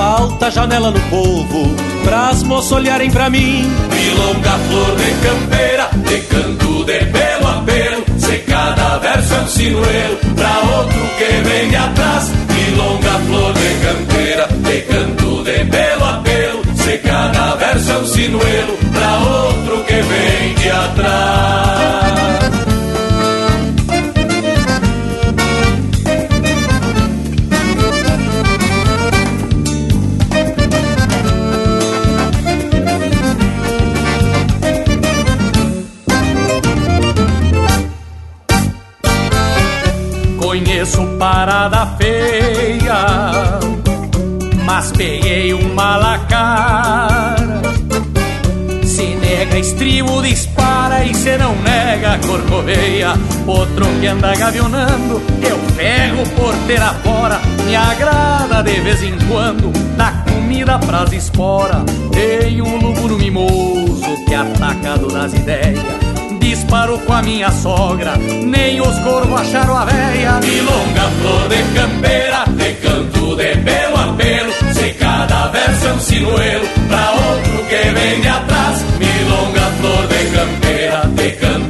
falta janela no povo, pras moças olharem pra mim. Milonga, flor de campeira, de canto de pelo a pelo, se cada verso é um sinuelo, pra outro que vem de atrás. Milonga, flor de campeira, de canto de pelo a pelo, se cada verso é um sinuelo, pra outro que vem de atrás. Conheço parada feia, mas peguei uma lacara. Se nega estribo, dispara e se não nega corcoveia. Outro que anda gavionando, eu pego porteira fora. Me agrada de vez em quando, dá comida pras espora. Tem um lúgulo mimoso que atacado nas ideias disparo com a minha sogra, nem os corvos acharam a véia. Milonga, flor de campeira, de canto de pelo a pelo, se cada verso é um sinuelo, pra outro que vem de atrás. Milonga, flor de campeira, de canto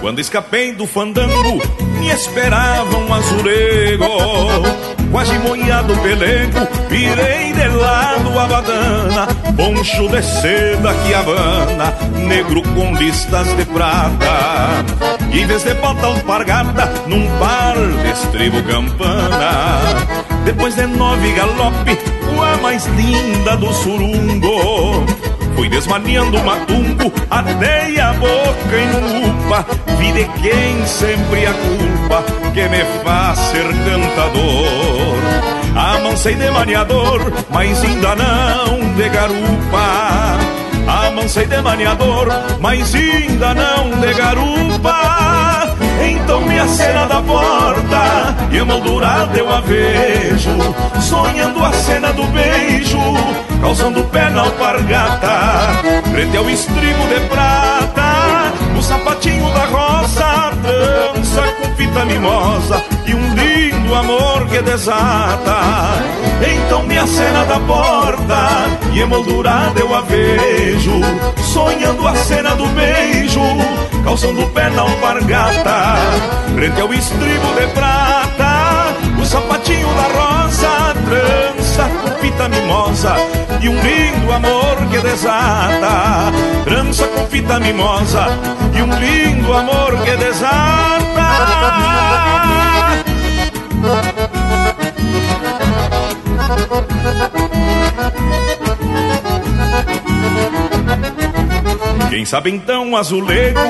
Quando escapei do fandango, me esperava um azulego quase moiado pelego, virei de lado a badana, poncho de seda que habana, negro com listas de prata. Em vez de bota alpargata, num par de estribo campana. Depois de nove galope, a mais linda do surungo. Fui desmaneando o matumbo, atei a boca em lupa, vi de quem sempre a culpa que me faz ser cantador. Amansei de maniador, mas ainda não de garupa. Amansei de maniador, mas ainda não de garupa. Então me acena da porta e emoldurada eu a vejo, sonhando a cena do beijo, calçando o pé na alpargata, frente ao estribo de prata, no sapatinho da rosa, dança mimosa e um lindo amor que desata. Então me acena da porta e emoldurada eu a vejo, sonhando a cena do beijo, calçando o pé na alpargata, frente ao estribo de prata, o sapatinho da rosa, com fita mimosa e um lindo amor que desata, trança com fita mimosa e um lindo amor que desata. Quem sabe então azulego,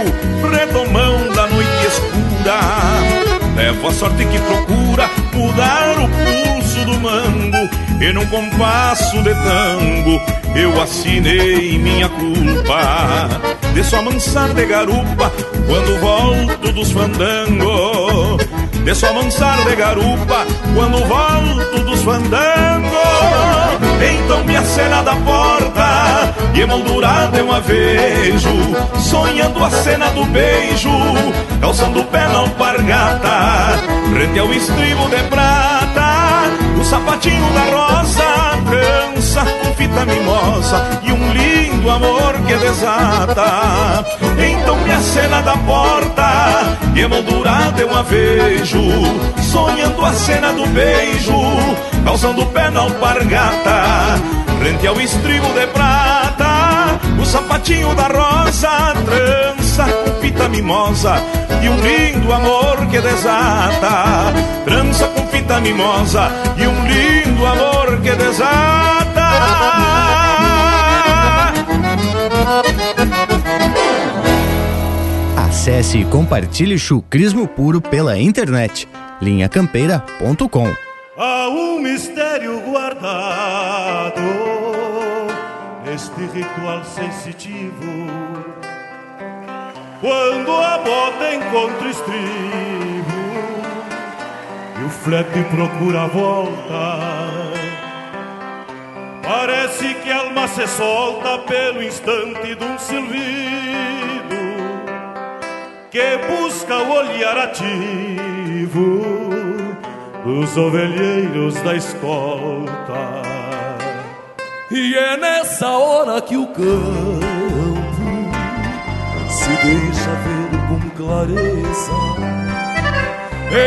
redomão da noite escura, leva a sorte que procura mudar o pulso do mango, e num compasso de tango eu assinei minha culpa. De só mansar de garupa quando volto dos fandangos. De só mansar de garupa quando volto dos fandangos. Então me acena da porta e emoldurada eu a vejo, sonhando a cena do beijo, calçando o pé na alpargata, frente ao estribo de prata, o sapatinho da rosa, trança com fita mimosa e um lindo amor que desata. Então me acena da porta e emoldurada eu a vejo, sonhando a cena do beijo, calçando o pé na alpargata, frente ao estribo de prata, o sapatinho da rosa, trança com fita mimosa e um lindo amor que desata, trança com fita mimosa e um lindo amor que desata. Acesse e compartilhe chucrismo puro pela internet. linhacampeira.com Há um mistério guardado neste ritual sensitivo. Quando a bota encontra estribo e o flete procura a volta, parece que a alma se solta pelo instante de um silbido que busca o olhar ativo dos ovelheiros da escolta. E é nessa hora que o campo se deixa ver com clareza,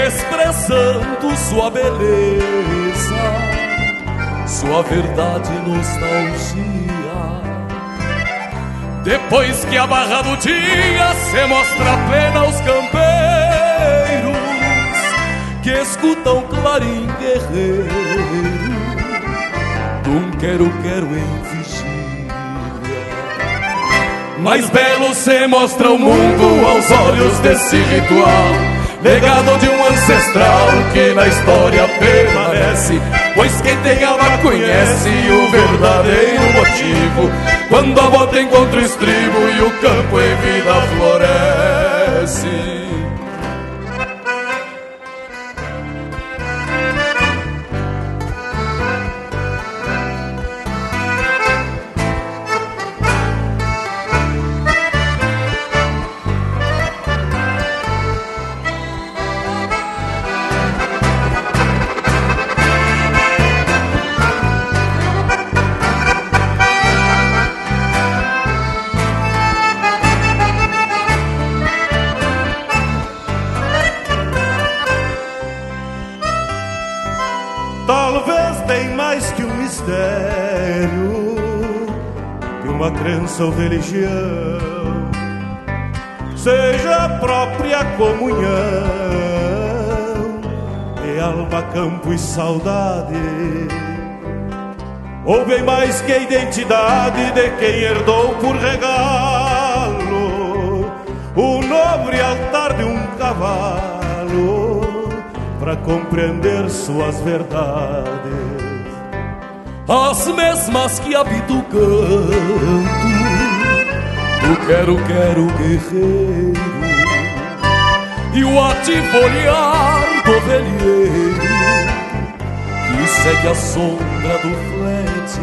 expressando sua beleza, sua verdade nostalgia. Depois que a barra do dia se mostra plena aos campeiros que escutam clarim guerreiro. Dum quero-quero em vigília. Mais belo se mostra o mundo aos olhos desse ritual Legado de um ancestral que na história permanece Pois quem tem alma conhece o verdadeiro motivo. Quando a bota encontra o estribo e o campo em vida floresce ou religião, seja a própria comunhão de alma, campo e saudade. Ou bem mais que a identidade de quem herdou por regalo o nobre altar de um cavalo para compreender suas verdades. As mesmas que habita o canto do quero, quero guerreiro e o ativo olhar do velheiro que segue a sombra do flete.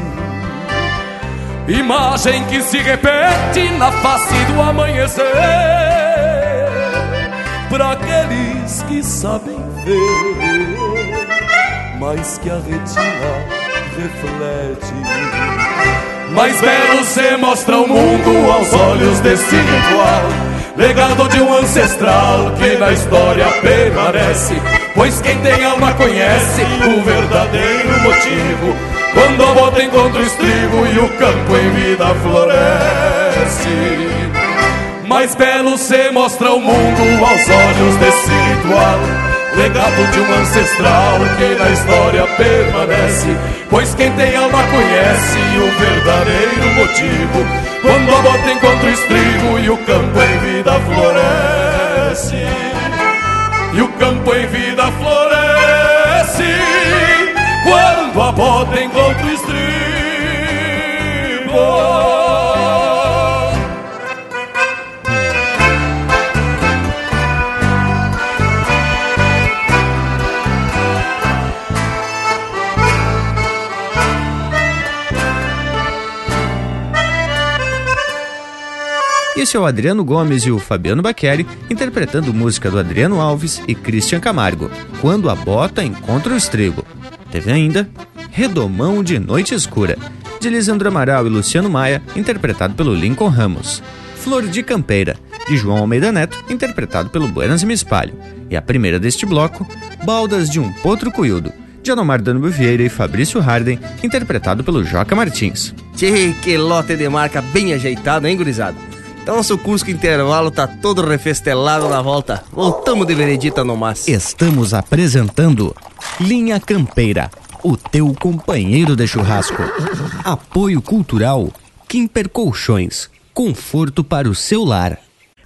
Imagem que se repete na face do amanhecer para aqueles que sabem ver, mas que a retina reflete. Mais belo se mostra o mundo aos olhos desse ritual, legado de um ancestral que na história permanece. Pois quem tem alma conhece o verdadeiro motivo. Quando a bota encontra o estribo e o campo em vida floresce. Mais belo se mostra o mundo aos olhos desse ritual Legado de um ancestral que na história permanece. Pois quem tem alma conhece o verdadeiro motivo. Quando a bota encontra o estribo e o campo em vida floresce. E o campo em vida floresce. Quando a bota encontra o estribo Esse é o Adriano Gomes e o Fabiano Baqueri interpretando música do Adriano Alves e Christian Camargo, Quando a Bota Encontra o Estribo. Teve ainda Redomão de Noite Escura, de Lisandro Amaral e Luciano Maia, interpretado pelo Lincoln Ramos. Flor de Campeira, de João Almeida Neto, interpretado pelo Buenas Me Espalho. E a primeira deste bloco, Baldas de um Potro Cuiudo, de Anomar Danube Vieira e Fabrício Harden, interpretado pelo Joca Martins. Tchê, que lote de marca bem ajeitado, hein, gurizada? Então nosso Cusco Intervalo tá todo refestelado na volta. Voltamos de veredita no mas. Estamos apresentando Linha Campeira, o teu companheiro de churrasco. Apoio Cultural Kimper Colchões, conforto para o seu lar.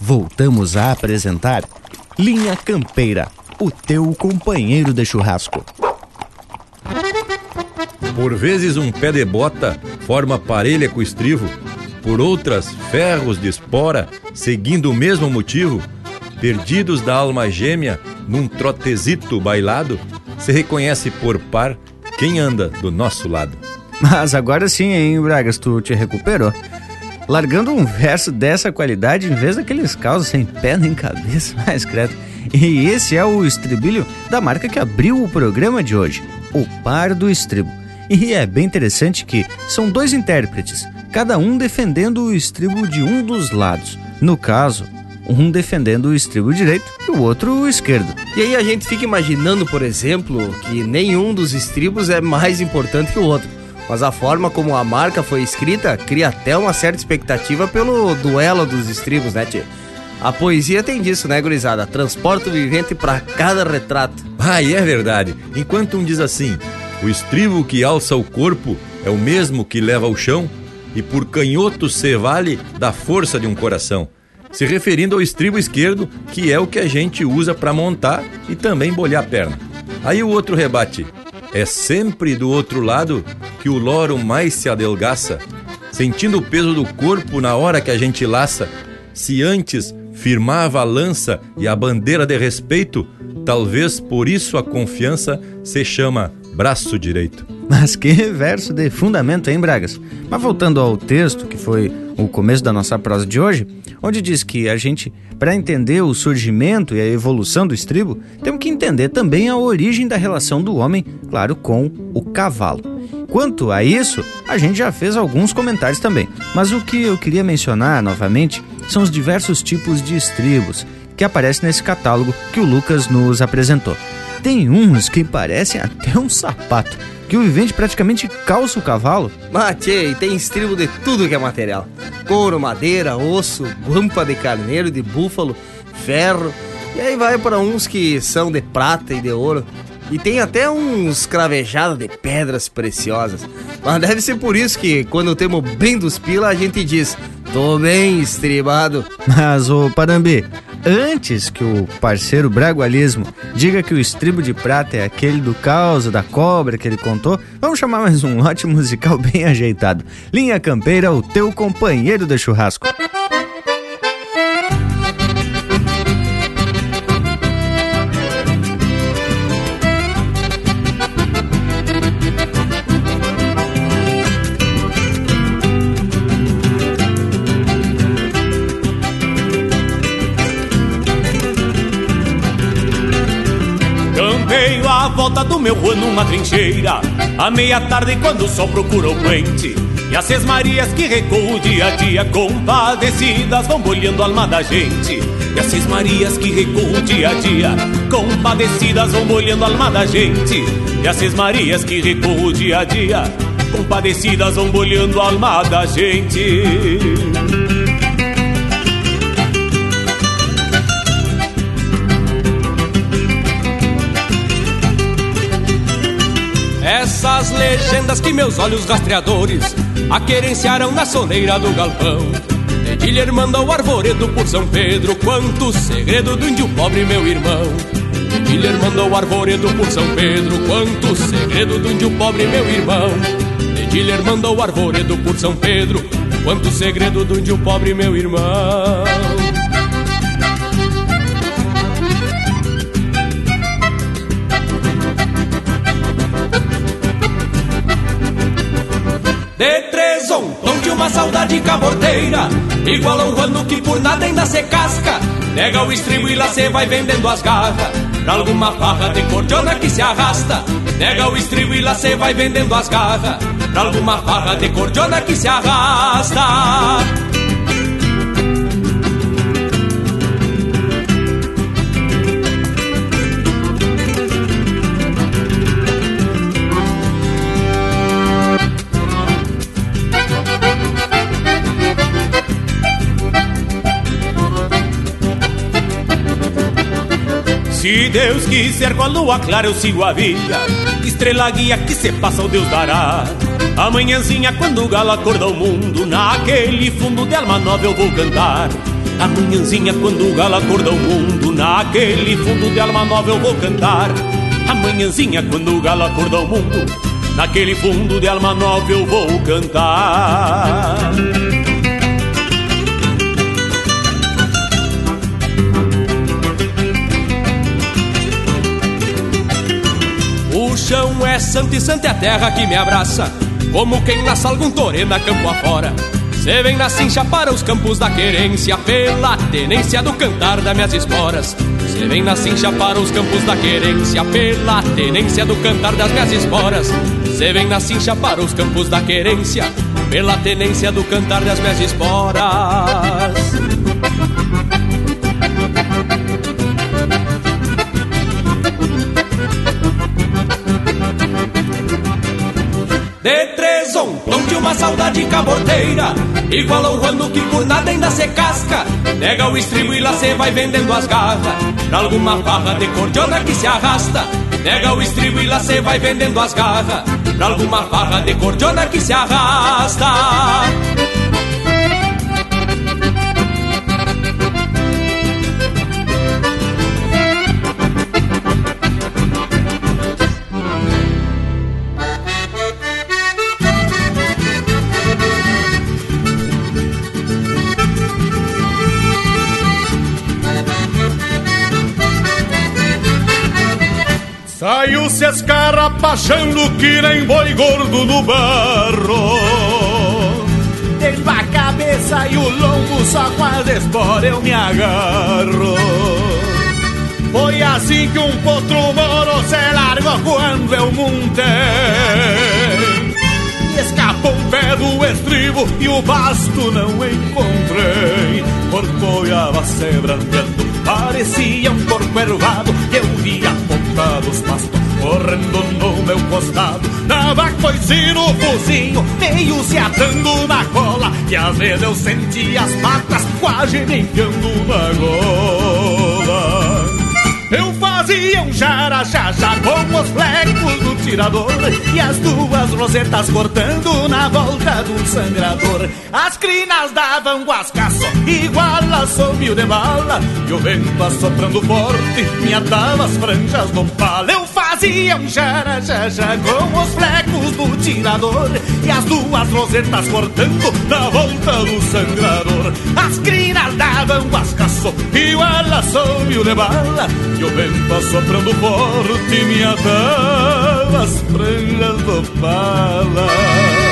Voltamos a apresentar Linha Campeira, o teu companheiro de churrasco. Por vezes um pé de bota forma parelha com o estrivo, por outras ferros de espora, seguindo o mesmo motivo, perdidos da alma gêmea num trotezito bailado, se reconhece por par quem anda do nosso lado. Mas agora sim, hein, Bragas, tu te recuperou. Largando um verso dessa qualidade em vez daqueles causos sem pé nem cabeça, <laughs> mais credo. E esse é o estribilho da marca que abriu o programa de hoje, o Par do Estribo. E é bem interessante que são dois intérpretes, cada um defendendo o estribo de um dos lados. No caso, um defendendo o estribo direito e o outro o esquerdo. E aí a gente fica imaginando, por exemplo, que nenhum dos estribos é mais importante que o outro. Mas a forma como a marca foi escrita cria até uma certa expectativa pelo duelo dos estribos, né, tio? A poesia tem disso, né, gurizada? Transporta o vivente para cada retrato. Ah, e é verdade. Enquanto um diz assim: o estribo que alça o corpo é o mesmo que leva ao chão, e por canhoto se vale da força de um coração. Se referindo ao estribo esquerdo, que é o que a gente usa para montar e também bolhar a perna. Aí o outro rebate: é sempre do outro lado que o loro mais se adelgaça, sentindo o peso do corpo na hora que a gente laça. Se antes firmava a lança e a bandeira de respeito, talvez por isso a confiança se chama braço direito. Mas que verso de fundamento, hein, Bragas? Mas voltando ao texto, que foi o começo da nossa prosa de hoje, onde diz que a gente, para entender o surgimento e a evolução do estribo, temos que entender também a origem da relação do homem, claro, com o cavalo. Quanto a isso, a gente já fez alguns comentários também, mas o que eu queria mencionar novamente são os diversos tipos de estribos que aparecem nesse catálogo que o Lucas nos apresentou. Tem uns que parecem até um sapato, que o vivente praticamente calça o cavalo. Matei, tem estribo de tudo que é material: couro, madeira, osso, guampa de carneiro, de búfalo, ferro. E aí vai para uns que são de prata e de ouro. E tem até uns cravejados de pedras preciosas. Mas deve ser por isso que, quando temos bem dos pila, a gente diz: tô bem estribado. Mas, ô Parambi, antes que o parceiro Bragualismo diga que o estribo de prata é aquele do causa da cobra que ele contou, vamos chamar mais um lote musical bem ajeitado. Linha Campeira, o teu companheiro de churrasco. À volta do meu rua numa trincheira. À meia tarde quando o sol procura o pente E as seis marias que recuam dia a dia Compadecidas vão bolhando a alma da gente. E as seis marias que recuam dia a dia Compadecidas vão bolhando a alma da gente. E as seis marias que recuam dia a dia Compadecidas vão bolhando a alma da gente Essas legendas que meus olhos rastreadores Aquerenciaram na soneira do galpão. Dedilher manda o arvoredo por São Pedro Quanto segredo do índio pobre, meu irmão. Dedilher manda o arvoredo por São Pedro Quanto segredo do índio pobre, meu irmão. Dedilher manda o arvoredo por São Pedro Quanto segredo do índio pobre, meu irmão De três ontem de uma saudade caborteira. Igual a um rano que por nada ainda se casca. Nega o estribo e lá cê vai vendendo as garras. Pra alguma farra de cordiona que se arrasta. Nega o estribo e lá cê vai vendendo as garras. Pra alguma farra de cordiona que se arrasta Se Deus quiser com a lua clara eu sigo a vida. Estrela guia que se passa o Deus dará. Amanhãzinha quando o galo acorda o mundo Naquele fundo de alma nova eu vou cantar. Amanhãzinha quando o galo acorda o mundo Naquele fundo de alma nova eu vou cantar. Amanhãzinha quando o galo acorda o mundo Naquele fundo de alma nova eu vou cantar chão é santo e santa é a terra que me abraça. Como quem nasce algum torena campo afora. Cê vem na cincha para os campos da querência Pela tenência do cantar das minhas esporas. Cê vem na cincha para os campos da querência Pela tenência do cantar das minhas esporas. Cê vem na cincha para os campos da querência Pela tenência do cantar das minhas esporas De três ontem de uma saudade caborteira Igual ao rando que por nada ainda se casca. Nega o estribo e lá cê vai vendendo as garras. Pra alguma farra de cordiona que se arrasta. Nega o estribo e lá cê vai vendendo as garras. Pra alguma farra de cordiona que se arrasta Saiu se escarrapachando que nem boi gordo no barro. Tenho a cabeça e o lombo só com as esporas eu me agarro. Foi assim que um potro moro se largou quando eu montei. Escapou um pé do estribo e o basto não encontrei. Corcoiava se branqueando, parecia um porco ervado Que eu via apontado os pastos correndo no meu costado. Dava coice no focinho, meio se atando na cola E às vezes eu sentia as patas quase me enfiando na gola Eu fazia um jara-jaja com os flecos do tirador E as duas rosetas cortando na volta do sangrador. As crinas davam guascaço igual a sombio de bala E o vento assoprando forte me atava as franjas do pala Eu fazia um jara-jaja com os flecos do tirador E as duas rosetas cortando na volta do sangrador. As crinas davam guascaço igual a sombio de bala E o vento assoprando forte me atava as franjas do pala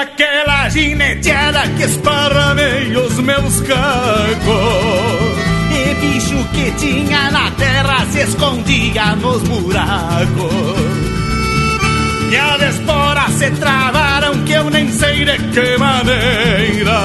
Foi naquela gineteada que esparramei os meus cacos. E bicho que tinha na terra se escondia nos buracos. E as esporas se travaram que eu nem sei de que maneira.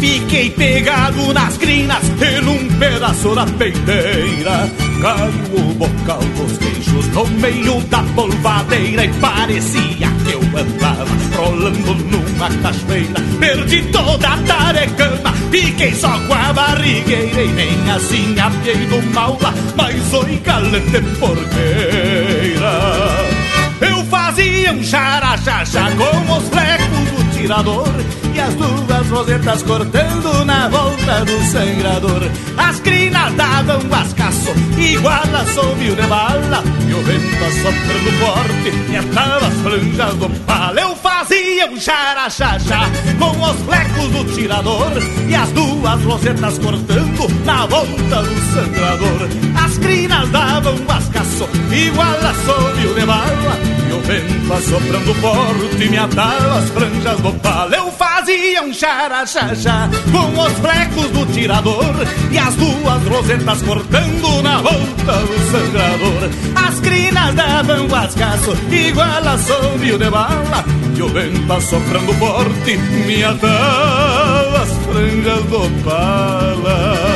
Fiquei pegado nas crinas e num pedaço da peiteira. Caiu o bocal dos queixos no meio da polvadeira E parecia que eu andava rolando numa cachoeira. Perdi toda a tarecama, fiquei só com a barrigueira E nem assim apiei do mal lá, mas oi calente porqueira. Eu fazia um xaraxaxa com os flecos do tirador E as duas rosetas cortando na volta do sangrador. As crinas davam vascaço igual a sombio de bala E o vento assoprando forte me atava as franjas do pala. Eu fazia um xaraxaxa com os flecos do tirador E as duas rosetas cortando na volta do sangrador. As crinas davam vascaço igual a sombio de bala E o vento assoprando forte me atava as franjas do pala. Eu um xaraxaxa com os flecos do tirador E as duas rosetas cortando na volta do sangrador. As crinas davam guascaço igual a sombio de bala E o vento assoprando forte me atava as franjas do pala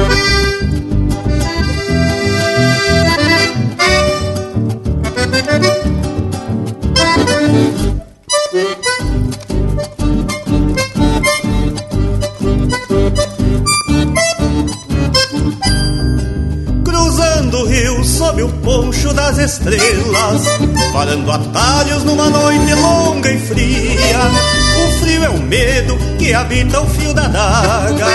parando atalhos numa noite longa e fria. O frio é o medo que habita o fio da daga,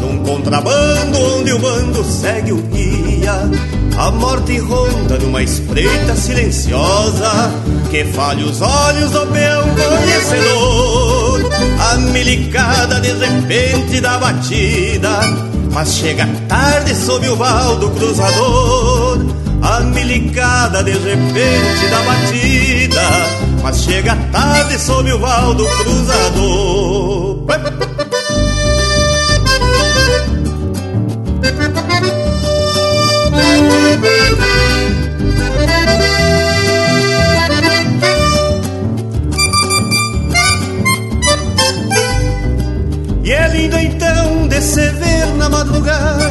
num contrabando onde o bando segue o guia. A morte ronda numa espreita silenciosa, que falha os olhos do peão conhecedor. A milicada de repente da batida mas chega tarde sob o val do cruzador A milicada de repente da batida Mas chega tarde sob o val do cruzador. E é lindo então de se ver na madrugada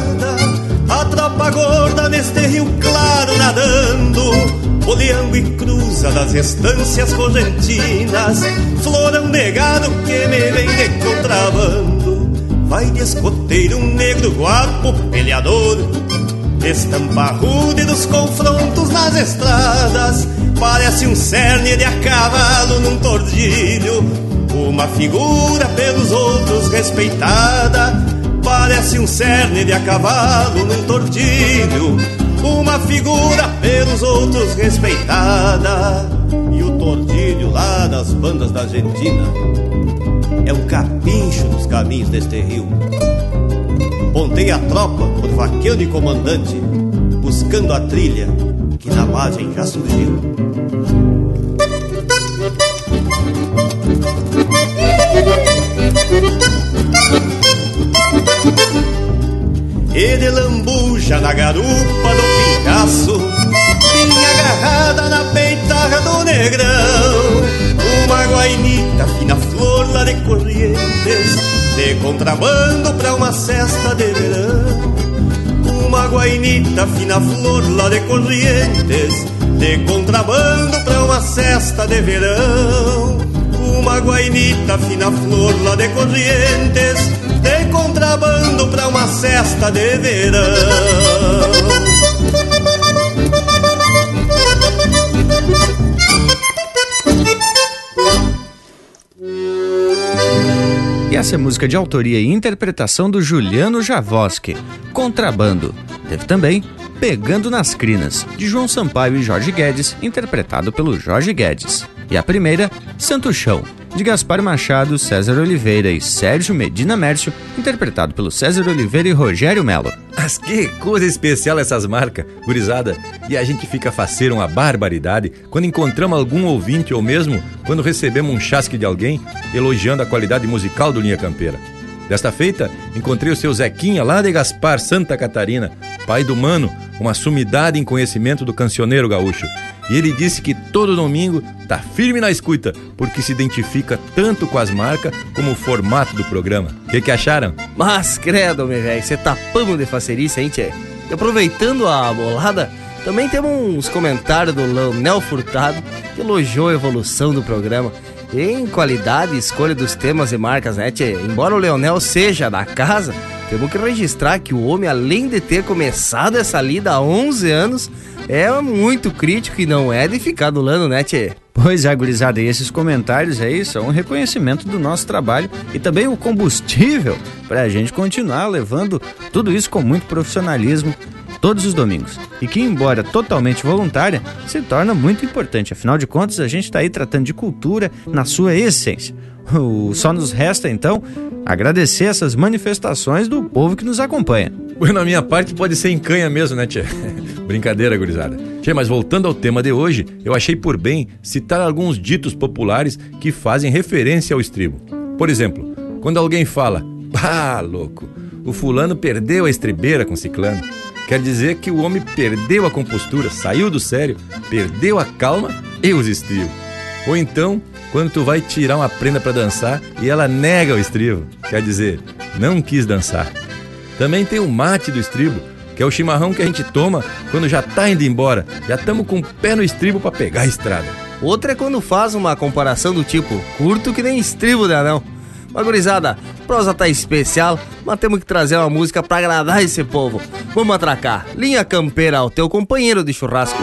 gorda neste rio claro nadando Boleando e cruza das estâncias correntinas Florão negado que me vem de contrabando. Vai de escoteiro um negro guapo peleador Estampa rude dos confrontos nas estradas. Parece um cerne de a cavalo num tordilho Uma figura pelos outros respeitada Parece um cerne de a cavalo num tordilho. Uma figura pelos outros respeitada. E o tordilho lá das bandas da Argentina. É um capincho nos caminhos deste rio. Pontei a tropa por vaqueiro e comandante, buscando a trilha que na margem já surgiu. Ele lambuja na garupa do pingaço, vinha agarrada na peitarra do negrão, uma guainita fina flor lá de corrientes de contrabando pra uma cesta de verão. Uma guainita fina flor lá de Corrientes, de contrabando pra uma cesta de verão. Uma guainita fina flor lá de Corrientes, de contrabando pra uma cesta de verão. E essa é música de autoria e interpretação do Juliano Javoski, Contrabando. Teve também Pegando nas Crinas, de João Sampaio e Jorge Guedes, interpretado pelo Jorge Guedes. E a primeira, Santo Chão, de Gaspar Machado, César Oliveira e Sérgio Medina Mércio, interpretado pelo César Oliveira e Rogério Melo. Mas que coisa especial essas marcas, gurizada. E a gente fica faceiro uma barbaridade quando encontramos algum ouvinte ou mesmo quando recebemos um chasque de alguém elogiando a qualidade musical do Linha Campeira. Desta feita, encontrei o seu Zequinha lá de Gaspar, Santa Catarina, pai do Mano, uma sumidade em conhecimento do cancioneiro gaúcho. E ele disse que todo domingo tá firme na escuta, porque se identifica tanto com as marcas como o formato do programa. O que, que acharam? Mas credo, meu velho, você tá pano de facerice, hein, tchê? E aproveitando a bolada, também temos uns comentários do Leonel Furtado, que elogiou a evolução do programa em qualidade e escolha dos temas e marcas, né, tchê? Embora o Leonel seja da casa, temos que registrar que o homem, além de ter começado essa lida há 11 anos, é muito crítico e não é de ficar lano, né, tchê? Pois é, gurizada, e esses comentários aí são um reconhecimento do nosso trabalho e também o combustível para a gente continuar levando tudo isso com muito profissionalismo todos os domingos. E que, embora totalmente voluntária, se torna muito importante. Afinal de contas, a gente está aí tratando de cultura na sua essência. Só nos resta, então, agradecer essas manifestações do povo que nos acompanha. Bueno, a minha parte pode ser em canha mesmo, né, Tchê? <laughs> Brincadeira, gurizada. Tchê, mas voltando ao tema de hoje, eu achei por bem citar alguns ditos populares que fazem referência ao estribo. Por exemplo, quando alguém fala, ah, louco, o fulano perdeu a estribeira com ciclano. Quer dizer que o homem perdeu a compostura, saiu do sério, perdeu a calma e os estribos. Ou então, quando tu vai tirar uma prenda para dançar e ela nega o estribo, quer dizer, não quis dançar. Também tem o mate do estribo, que é o chimarrão que a gente toma quando já tá indo embora, já estamos com o pé no estribo para pegar a estrada. Outra é quando faz uma comparação do tipo, curto que nem estribo de anão. Mas gurizada, prosa tá especial, mas temos que trazer uma música para agradar esse povo. Vamos atracar. Linha Campeira, o teu companheiro de churrasco.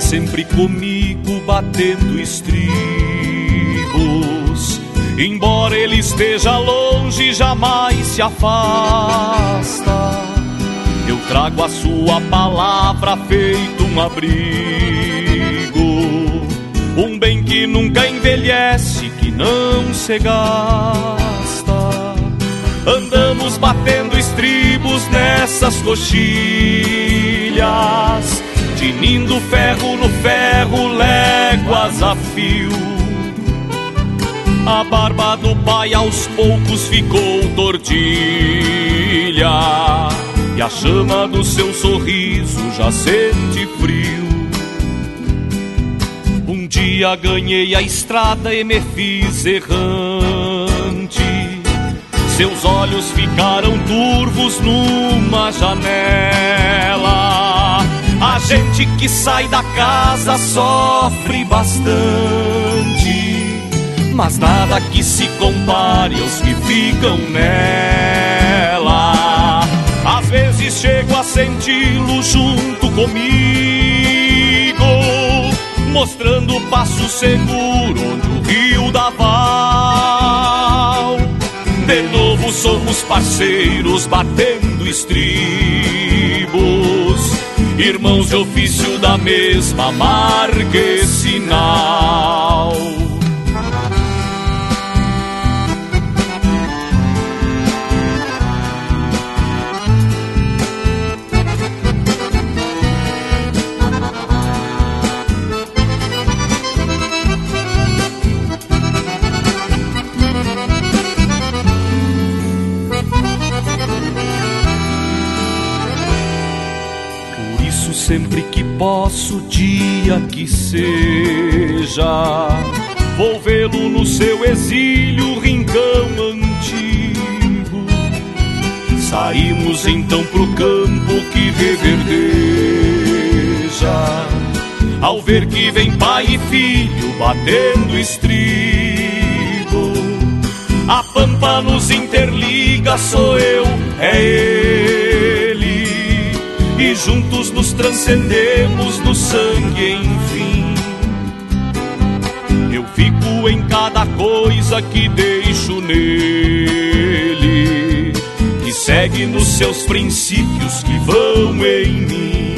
Sempre comigo batendo estribos. Embora ele esteja longe, jamais se afasta. Eu trago a sua palavra feito um abrigo. Um bem que nunca envelhece, que não se gasta. Andamos batendo estribos nessas coxilhas tinindo ferro no ferro, léguas a fio. A barba do pai aos poucos ficou tortilha, e a chama do seu sorriso já sente frio. dia ganhei a estrada e me fiz errante. Seus olhos ficaram turvos numa janela. A gente que sai da casa sofre bastante, mas nada que se compare aos que ficam nela. Às vezes chego a senti-lo junto comigo, mostrando o passo seguro onde o rio dá val. De novo somos parceiros batendo estribos, irmãos de ofício da mesma marquesinal. Sempre que posso, dia que seja, vou vê-lo no seu exílio, rincão antigo. Saímos então pro campo que reverdeja, ao ver que vem pai e filho batendo estribo. A pampa nos interliga, sou eu, é ele. Juntos nos transcendemos no sangue, enfim. Eu fico em cada coisa que deixo nele. E segue nos seus princípios que vão em mim.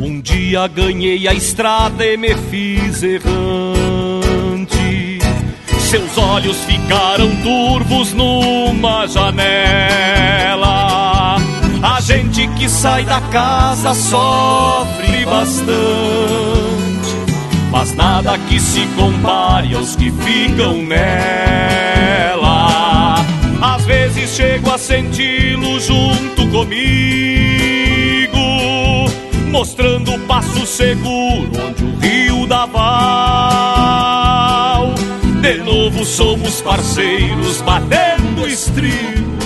Um dia ganhei a estrada e me fiz errante. Seus olhos ficaram turvos numa janela. A gente que sai da casa sofre bastante, mas nada que se compare aos que ficam nela. Às vezes chego a senti-lo junto comigo, mostrando o passo seguro onde o rio dá val. De novo somos parceiros batendo estribo,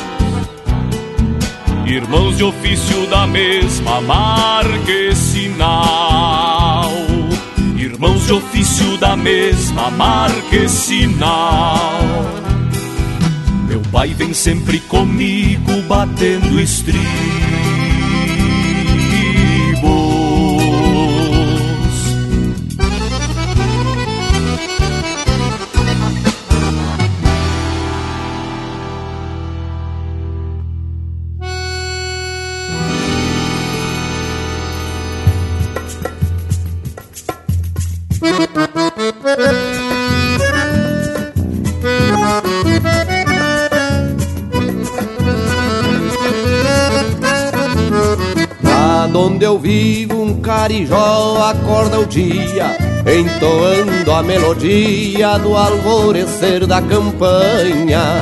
irmãos de ofício da mesma marquesinal. Irmãos de ofício da mesma marquesinal. Meu pai vem sempre comigo batendo estribos. Vivo, um carijó acorda o dia, entoando a melodia do alvorecer da campanha.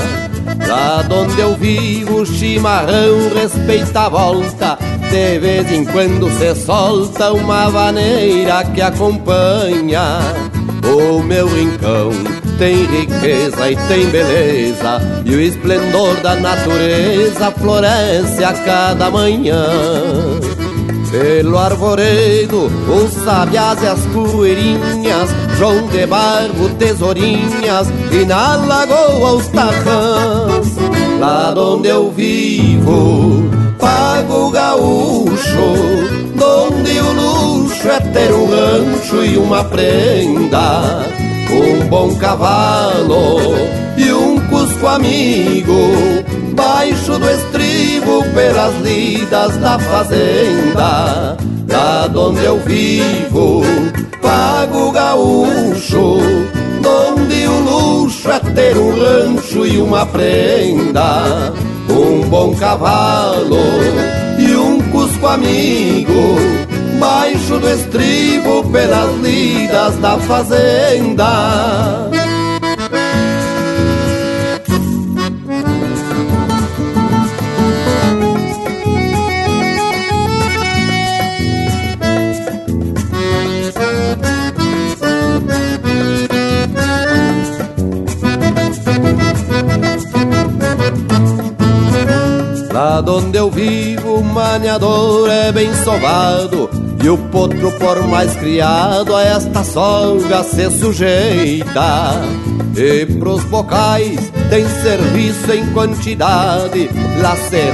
Lá onde eu vivo, o chimarrão respeita a volta, de vez em quando se solta uma vaneira que acompanha. O meu rincão tem riqueza e tem beleza, e o esplendor da natureza floresce a cada manhã. Pelo arvoredo, os sabiás e as poeirinhas, João de Barbo, tesourinhas, e na lagoa os tarrãs. Lá onde eu vivo, pago gaúcho, donde o luxo é ter um rancho e uma prenda, um bom cavalo e um cusco amigo, baixo do estribo pelas lidas da fazenda, lá onde eu vivo, pago gaúcho, donde o luxo é ter um rancho e uma prenda, um bom cavalo e um cusco amigo, baixo do estribo pelas lidas da fazenda. Donde eu vivo, o maniador é bem sovado e o potro, por mais criado, a esta soga se sujeita. E pros bocais tem serviço em quantidade,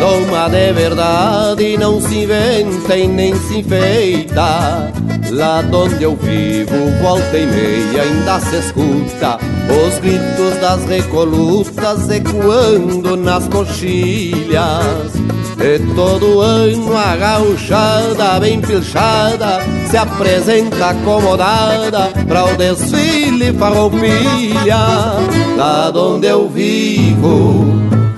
doma de verdade, não se inventa e nem se enfeita. Lá onde eu vivo, volta e meia ainda se escuta os gritos das recolutas ecoando nas coxilhas. E todo ano a gauchada bem pilchada se apresenta acomodada para o desfile farroupilha. Lá onde eu vivo,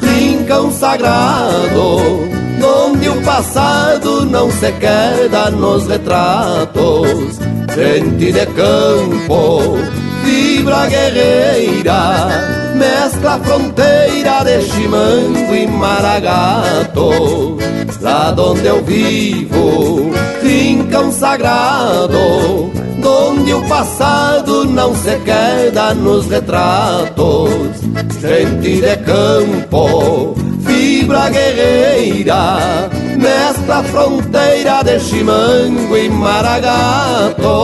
rincão sagrado, onde o passado não se queda nos retratos. Gente de campo, vibra guerreira mescla fronteira de chimango e maragato. Lá onde eu vivo, finca um sagrado, onde o passado não se queda nos retratos. Gente de campo, fibra guerreira, mescla fronteira de chimango e maragato.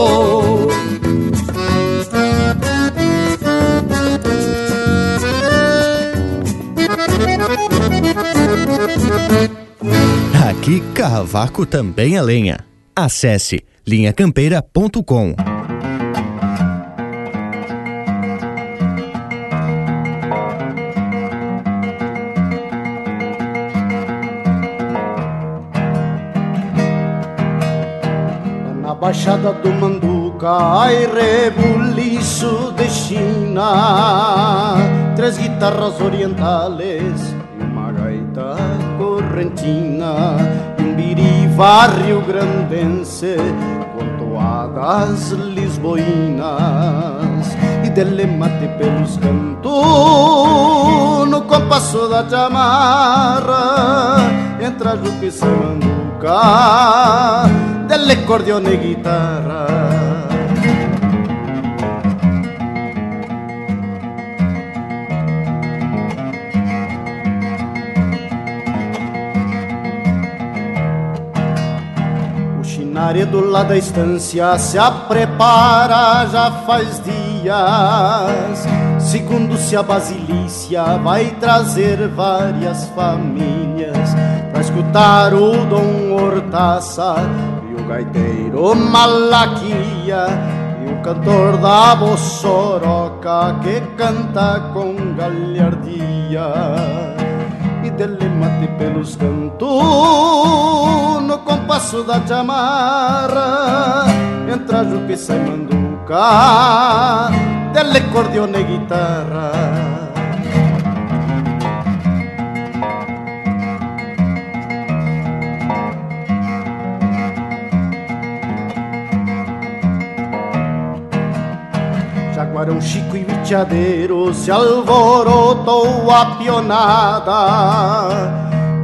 Aqui Cavaco também é lenha. Acesse linhacampeira.com. Baixada do Manduca, ai rebuliço de China, três guitarras orientales correntina. E um biriva rio-grandense com toadas lisboinas. E dele mate pelos cantos no compasso da chamarra entra Juca e Samanduca dele cordione e guitarra do lado da estância se a prepara já faz dias. Segundo se a basilícia vai trazer várias famílias para escutar o Dom Hortaça o gaiteiro Malaquia e o cantor da Bossoroca que canta com galhardia. Dele mate pelos cantos no compasso da chamarra entra Juca e sai manduca dele cordione e guitarra Jaguarão Chico e Viteadeiro se alvorotou a pionada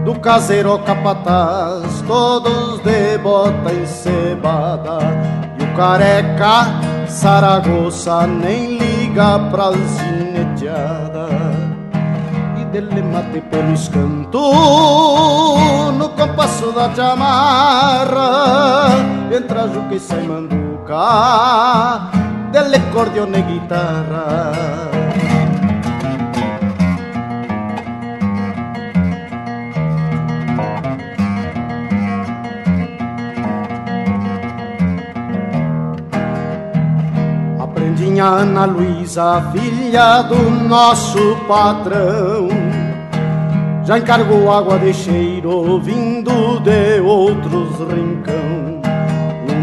Do caseiro capataz, todos de bota encebada. E o careca Saragoça nem liga pra zineteada E dele mate pelos cantos no compasso da chamarra Entra Juca e sai manduca delle cordione e guitarra. Aprendi a Ana Luísa, filha do nosso patrão. Já encargou água de cheiro vindo de outros rincão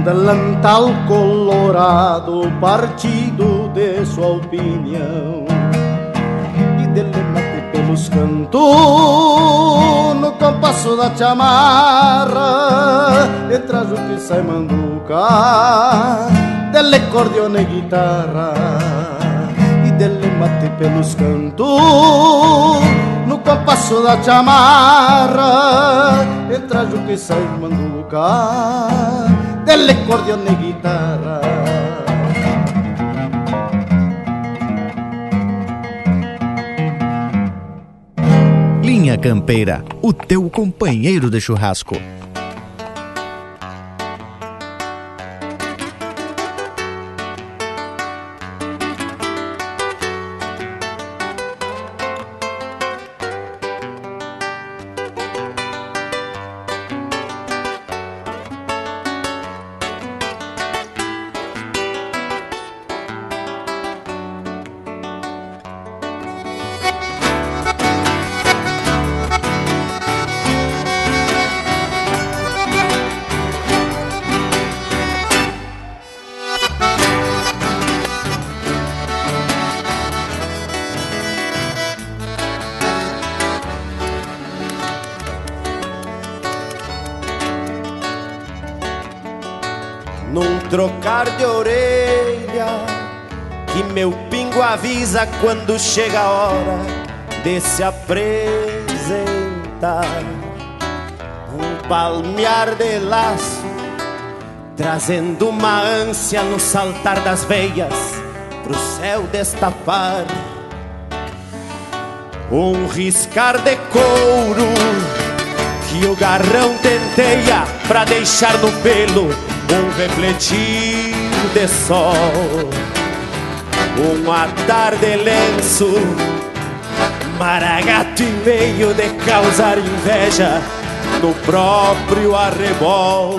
delantal colorado, partido de sua opinião. E dele mate pelos cantos, no compasso da chamarra, entra o que sai manduca, dele cordione e guitarra. E dele mate pelos cantos, no compasso da chamarra, entra o que sai manduca delle cordione guitarra. Linha Campeira, o teu companheiro de churrasco. Quando chega a hora de se apresentar. Um palmear de laço, trazendo uma ânsia no saltar das veias pro céu destapar. Um riscar de couro que o garrão tenteia pra deixar no pelo um refletir de sol um atar de lenço, maragato e meio de causar inveja no próprio arrebol.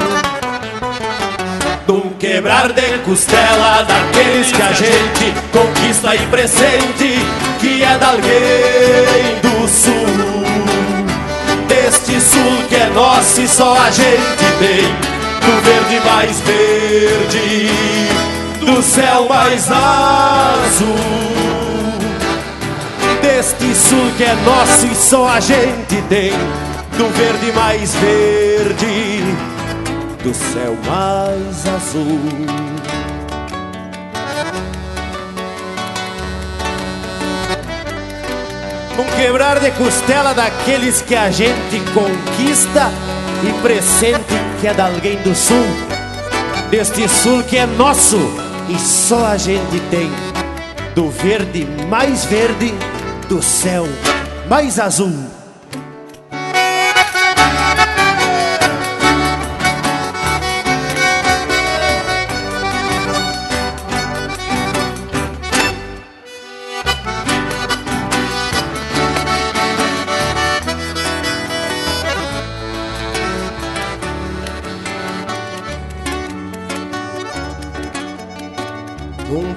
Num quebrar de costela daqueles que a gente conquista e presente, que é da alguém do sul. Deste sul que é nosso e só a gente tem, do verde mais verde do céu mais azul. Deste sul que é nosso e só a gente tem, do verde mais verde, do céu mais azul. Um quebrar de costela daqueles que a gente conquista e pressente que é de alguém do sul, deste sul que é nosso e só a gente tem do verde mais verde, do céu mais azul.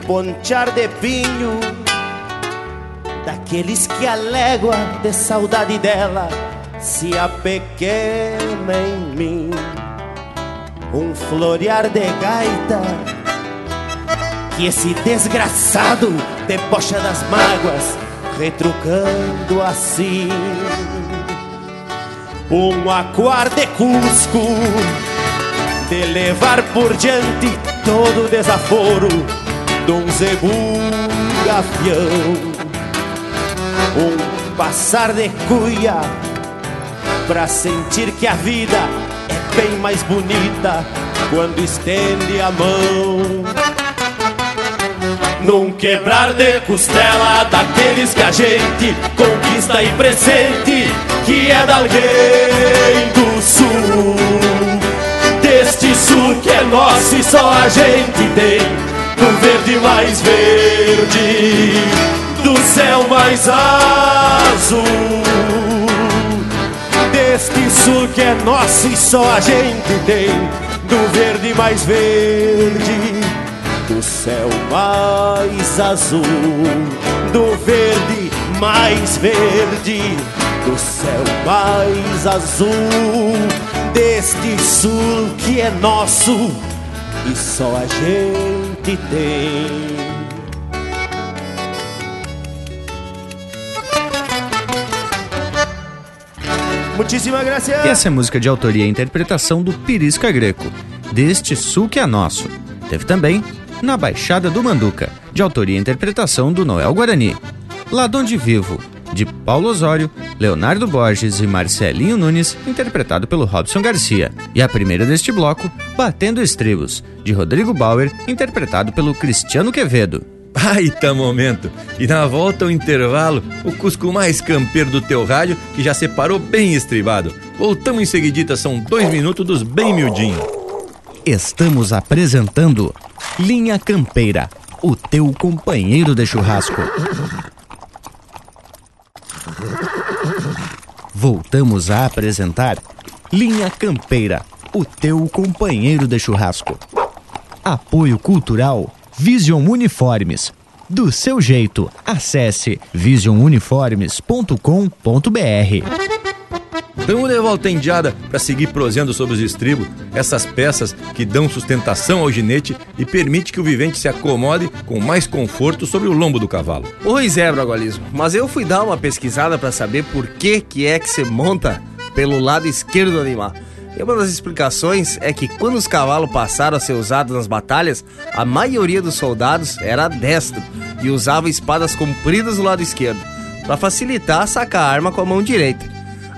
Ponchar de pinho Daqueles que a légua de saudade dela Se apequena em mim Um florear de gaita Que esse desgraçado debocha das mágoas Retrucando assim Um aquar de Cusco De levar por diante todo o desaforo de um zebu gafião Um passar de cuia Pra sentir que a vida é bem mais bonita Quando estende a mão. Num quebrar de costela daqueles que a gente conquista e presente, que é da alguém do sul. Deste sul que é nosso e só a gente tem do verde mais verde, do céu mais azul. Deste sul que é nosso e só a gente tem, do verde mais verde, do céu mais azul, do verde mais verde, do céu mais azul. Deste sul que é nosso e só a gente tem. Muitíssima graças. Essa é música de autoria e interpretação do Pirisca Greco, deste sul que é nosso. Teve também Na Baixada do Manduca, de autoria e interpretação do Noel Guarani. Lá Donde Vivo, de Paulo Osório, Leonardo Borges e Marcelinho Nunes, interpretado pelo Robson Garcia. E a primeira deste bloco, Batendo Estribos, de Rodrigo Bauer, interpretado pelo Cristiano Quevedo. Baita momento! E na volta ao intervalo, o Cusco mais campeiro do teu rádio, que já separou bem estribado. Voltamos em seguidita, são dois minutos dos bem miudinhos. Estamos apresentando Linha Campeira, o teu companheiro de churrasco. Voltamos a apresentar Linha Campeira, o teu companheiro de churrasco. Apoio Cultural Vision Uniformes. Do seu jeito, acesse visionuniformes.com.br. Tamo de volta indiada para seguir prosendo sobre os estribos, essas peças que dão sustentação ao ginete e permite que o vivente se acomode com mais conforto sobre o lombo do cavalo. Pois é, Bragualismo, mas eu fui dar uma pesquisada para saber por que que é que se monta pelo lado esquerdo do animal. E uma das explicações é que quando os cavalos passaram a ser usados nas batalhas, a maioria dos soldados era destro e usava espadas compridas do lado esquerdo, para facilitar sacar a arma com a mão direita.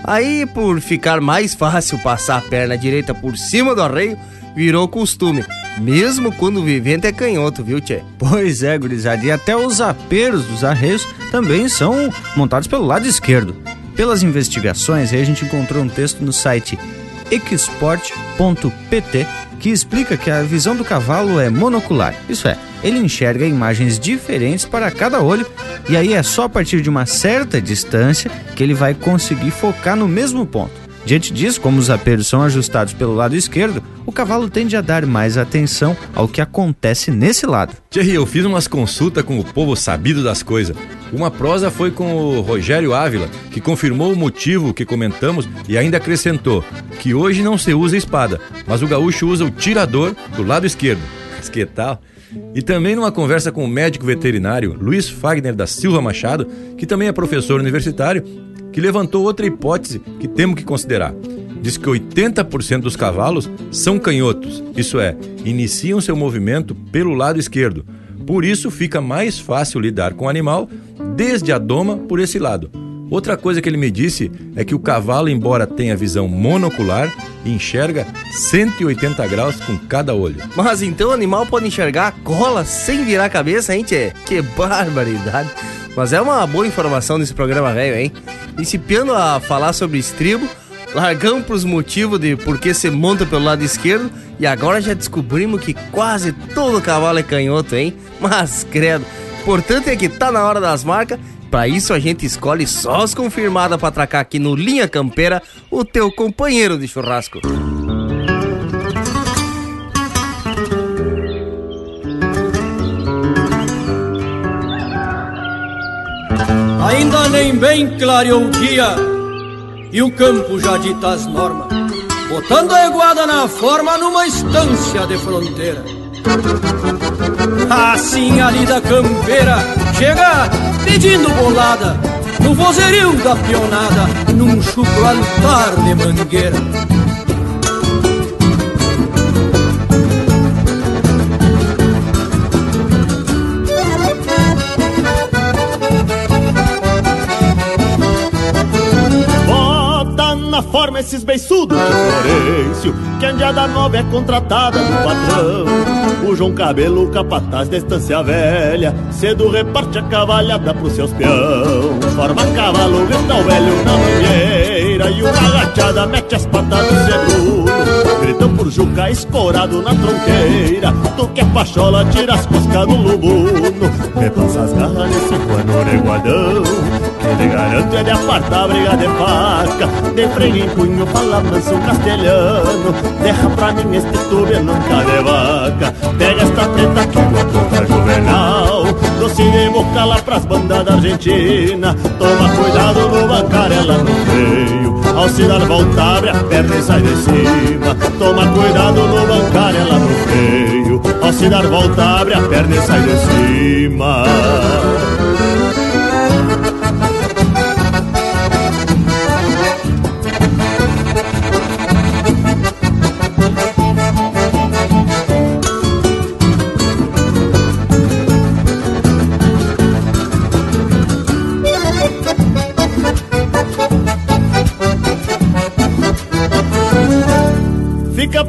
Aí, por ficar mais fácil passar a perna direita por cima do arreio, virou costume, mesmo quando o vivente é canhoto, viu, Tchê? Pois é, gurizada, e até os aperos dos arreios também são montados pelo lado esquerdo. Pelas investigações, aí a gente encontrou um texto no site export.pt que explica que a visão do cavalo é monocular. Isso é, ele enxerga imagens diferentes para cada olho e aí é só a partir de uma certa distância que ele vai conseguir focar no mesmo ponto. Diante disso, como os aperos são ajustados pelo lado esquerdo, o cavalo tende a dar mais atenção ao que acontece nesse lado. Thierry, eu fiz umas consultas com o povo sabido das coisas. Uma prosa foi com o Rogério Ávila, que confirmou o motivo que comentamos e ainda acrescentou que hoje não se usa espada, mas o gaúcho usa o tirador do lado esquerdo. Mas que tal? E também numa conversa com o médico veterinário Luiz Fagner da Silva Machado, que também é professor universitário que levantou outra hipótese que temos que considerar. Diz que 80% dos cavalos são canhotos, isso é, iniciam seu movimento pelo lado esquerdo. Por isso fica mais fácil lidar com o animal desde a doma por esse lado. Outra coisa que ele me disse é que o cavalo, embora tenha visão monocular, enxerga 180 graus com cada olho. Mas então o animal pode enxergar a cola sem virar a cabeça, hein, tchê? Que barbaridade! Mas é uma boa informação nesse programa velho, hein? Principiando a falar sobre estribo, largamos pros motivos de por que se monta pelo lado esquerdo e agora já descobrimos que quase todo cavalo é canhoto, hein? Mas credo, importante é que tá na hora das marcas. Para isso a gente escolhe só as confirmadas para atracar aqui no Linha Campeira, o teu companheiro de churrasco. Ainda nem bem clareou o dia e o campo já dita as normas, botando a eguada na forma numa estância de fronteira. Assim ali da campeira chega pedindo bolada no vozerio da pionada, num chucro altar de mangueira. Forma esses beiçudos. De Florencio Que Andiada Nova é contratada do patrão. O João Cabelo, capataz da estância velha Cedo reparte a cavalhada pros seus peão. Forma cavalo, grita o velho na mangueira E uma agachada mete as patas do seguro Gritam por Juca escorado na tronqueira. Tu que é pachola, tira as coscas do lubuno. Repança as garras nesse pano reguadão Que lhe garanto é de apartar briga de faca. De freio em punho, fala manso castelhano. Derra pra mim este tube nunca de vaca. Pega esta preta que vou contra juvenal. Doce de boca lá pras bandas da Argentina. Toma cuidado no bancarela no freio Ao se dar volta abre a perna e sai de cima. Toma cuidado no bancarela no freio Ao se dar volta abre a perna e sai de cima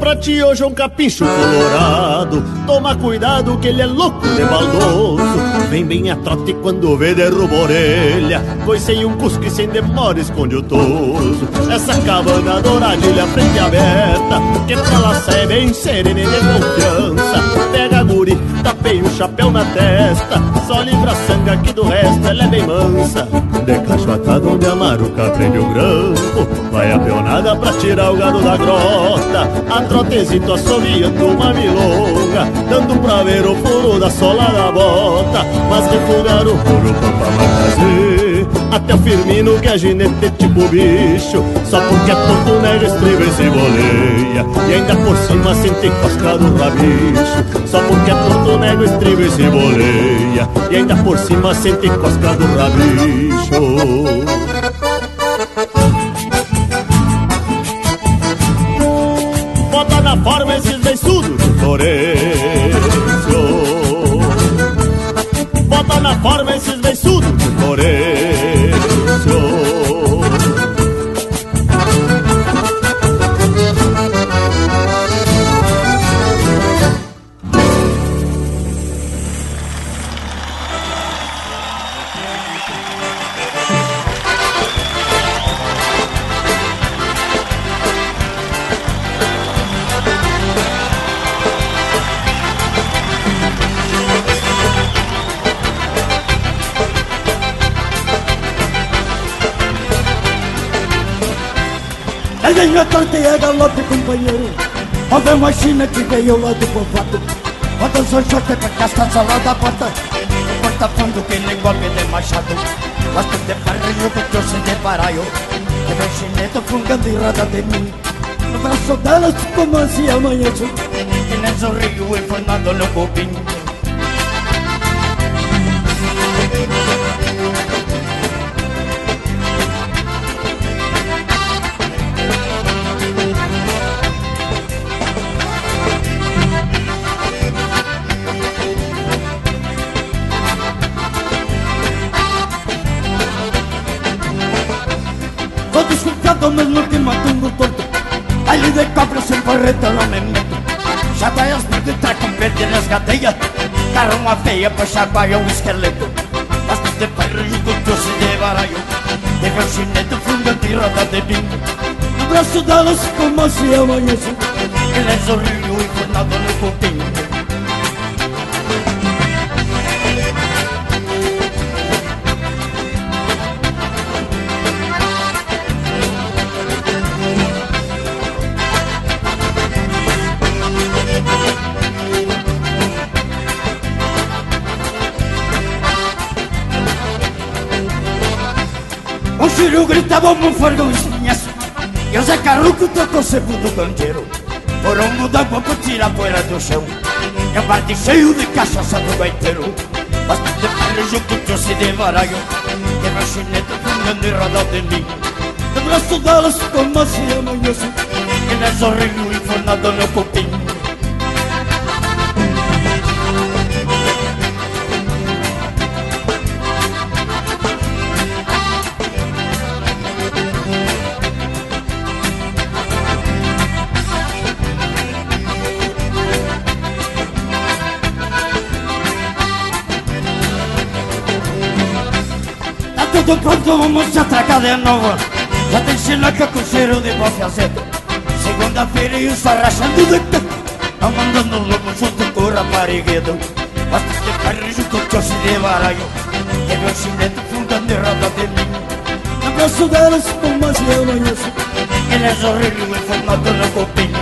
pra ti hoje um capincho colorado. Toma cuidado que ele é louco de baldoso Vem bem a trote quando vê derruba a orelha. Pois sem um cusco e sem demora esconde o toso. Essa cabana douradilha frente aberta. Que pra lá sai bem serena e de confiança. Pega a guri, tapei o chapéu na testa. Só livra a sangue aqui do resto, ela é bem mansa De cachoatado onde a maruca prende o grampo. Vai a peonada pra tirar o gado da grota. A trotezito assoviando uma milonga Dando pra ver o furo da sola da bota. Mas refugar o furo pra fazer Até o Firmino que é ginete tipo bicho. Só porque é tonto nega estriba e se boleia. E ainda por cima sente cosca do rabicho. Só porque é tonto nega estriba e se boleia. E ainda por cima sente cosca do rabicho. Bota na forma esses beiçudos de Florencio. Bota na forma esses beiçudos de Florencio Aí vem a torteia galope, companheiro. Olha a machina que veio lá do povoado. Bota os ojote pra castaça lá da porta. Corta fundo que nem golpe de machado. Gosto de parrilho que sei de baraio Que vem chineto fungando e roda de mim. No braço delas como assim amanheço? Que nem sorrio enfornado no cupim desconfiado mesmo que matando torto Ali de cobra sem porreta não me meto. Já vai as de trás com pente nas gadeias Carro uma feia pra chacoalhar um esqueleto. Basta de parrilho com doce de baralho De ver chinete fungando e roda de bingo. No braço delas como se amanhece Ele é sorriu enfornado no copinho O filho gritava fargão espinhaço E o Zé Carruco tocou segundo canteiro Foram mudar pra tirar a poeira do chão E um bate cheio de cachaça do gaiteiro de parrilho que trouxe de baralho E meu chinete fungando e roda de mim No braço delas como assim amanhece E nesse sorriu enfornado no copim Tudo pronto, vamos atracar de novo Já tem chinaca com cheiro de bofe azedo Segunda-feira e o sol rachando de canto Não mandando lobo junto com o rapariguedo Basta de carrijo com trouxe de baralho E meu chinete fundando e roda de mim No braço delas, como assim eu amanheço Ele é horrível e formado no copinho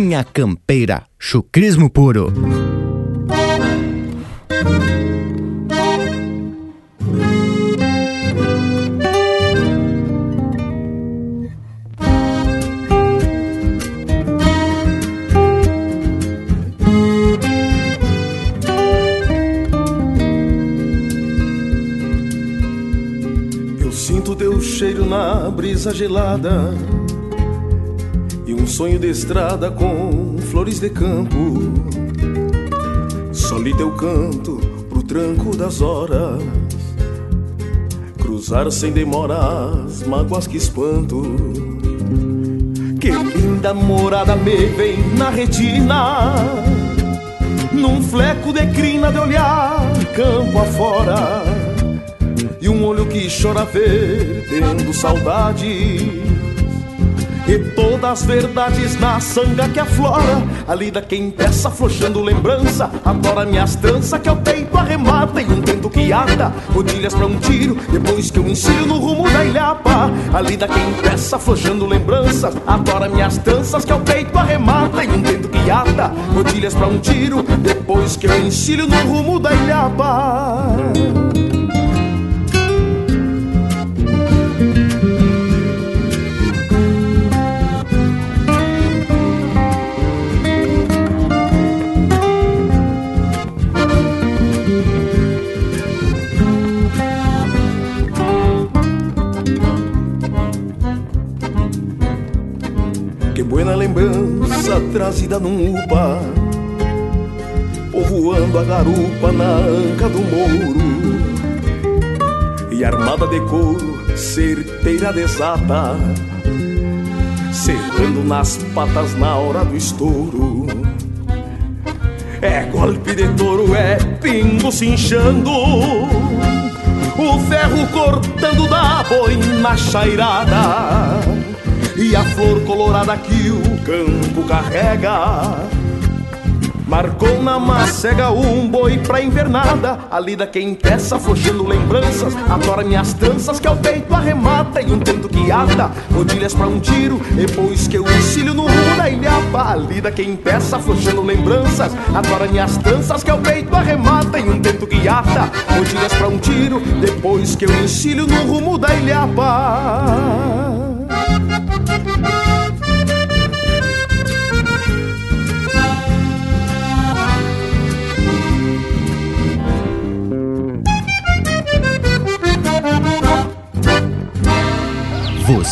Minha Campeira, chucrismo puro. Eu sinto teu cheiro na brisa gelada sonho de estrada com flores de campo. Soli teu canto pro tranco das horas, cruzar sem demora as mágoas que espanto. Que linda morada me vem na retina, num fleco de crina de olhar campo afora e um olho que chora vertendo saudade. E todas as verdades na sanga que aflora. A lida quem peça afrouxando lembrança. Adora minhas tranças que ao peito arremata E um tento que ata, rodilhas pra um tiro. Depois que eu ensino no rumo da ilhapa. A lida quem peça afrouxando lembranças Adora minhas tranças que ao peito arremata E um tento que ata, rodilhas pra um tiro. Depois que eu ensino no rumo da ilhapa lembrança trazida num upa Povoando a garupa na anca do mouro E armada de couro, certeira desata Cerrando nas patas na hora do estouro. É golpe de touro, é pingo cinchando O ferro cortando da boina chairada e a flor colorada que o campo carrega. Marcou na macega um boi pra invernada. A lida quem peça, afrouxando lembranças. Adora minhas tranças que ao peito arremata. E um tento que ata, rodilhas pra um tiro. Depois que eu ensino no rumo da ilhapa A lida quem peça, afrouxando lembranças. Adora minhas tranças que ao peito arremata. E um tento que ata, rodilhas pra um tiro. Depois que eu ensino no rumo da ilhapa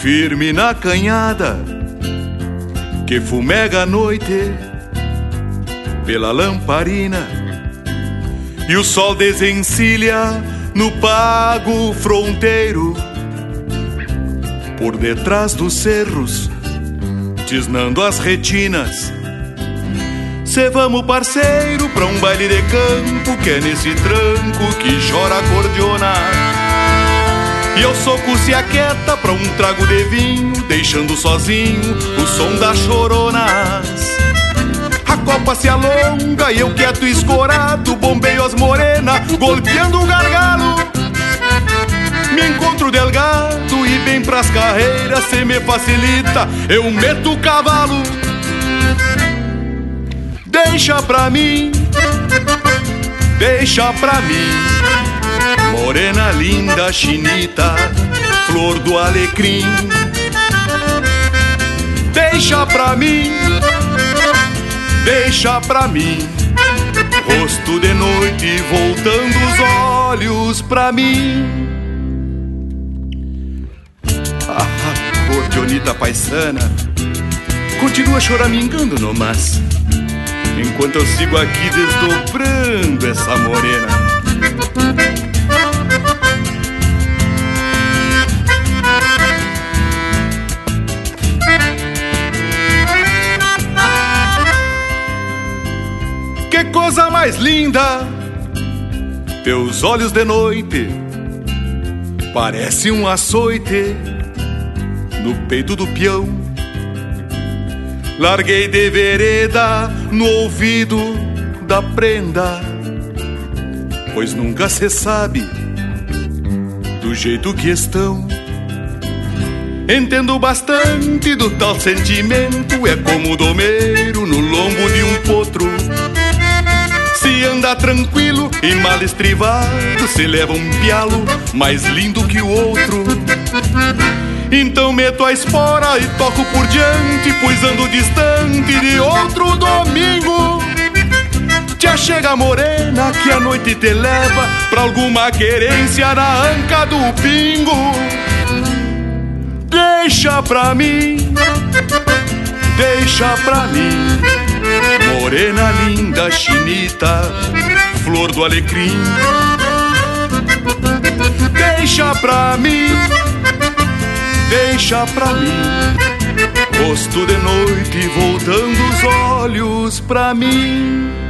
Firme na canhada, que fumega a noite pela lamparina, e o sol desencilha no pago fronteiro, por detrás dos cerros, tisnando as retinas. Cê vamos parceiro pra um baile de campo que é nesse tranco que chora a cordiona. E eu soco se aquieta pra um trago de vinho, deixando sozinho o som das choronas. A copa se alonga e eu quieto escorado, bombeio as morenas, golpeando o gargalo. Me encontro delgado e bem pras carreiras, se me facilita, eu meto o cavalo. Deixa pra mim, deixa pra mim. Morena linda, chinita, flor do alecrim. Deixa pra mim, deixa pra mim. Rosto de noite voltando os olhos pra mim. Ah, gorionita paisana, continua choramingando no mas. Enquanto eu sigo aqui desdobrando essa morena. Coisa mais linda! Teus olhos de noite parece um açoite no peito do peão. Larguei de vereda no ouvido da prenda, pois nunca se sabe do jeito que estão. Entendo bastante do tal sentimento, é como domeiro no lombo de um potro. Se anda tranquilo e mal estrivado, se leva um pialo mais lindo que o outro. Então meto a espora e toco por diante, pois ando distante de outro domingo. Te chega morena que a noite te leva pra alguma querência na anca do pingo. Deixa pra mim, deixa pra mim, morena linda, chinita, flor do alecrim. Deixa pra mim, deixa pra mim, rosto de noite voltando os olhos pra mim.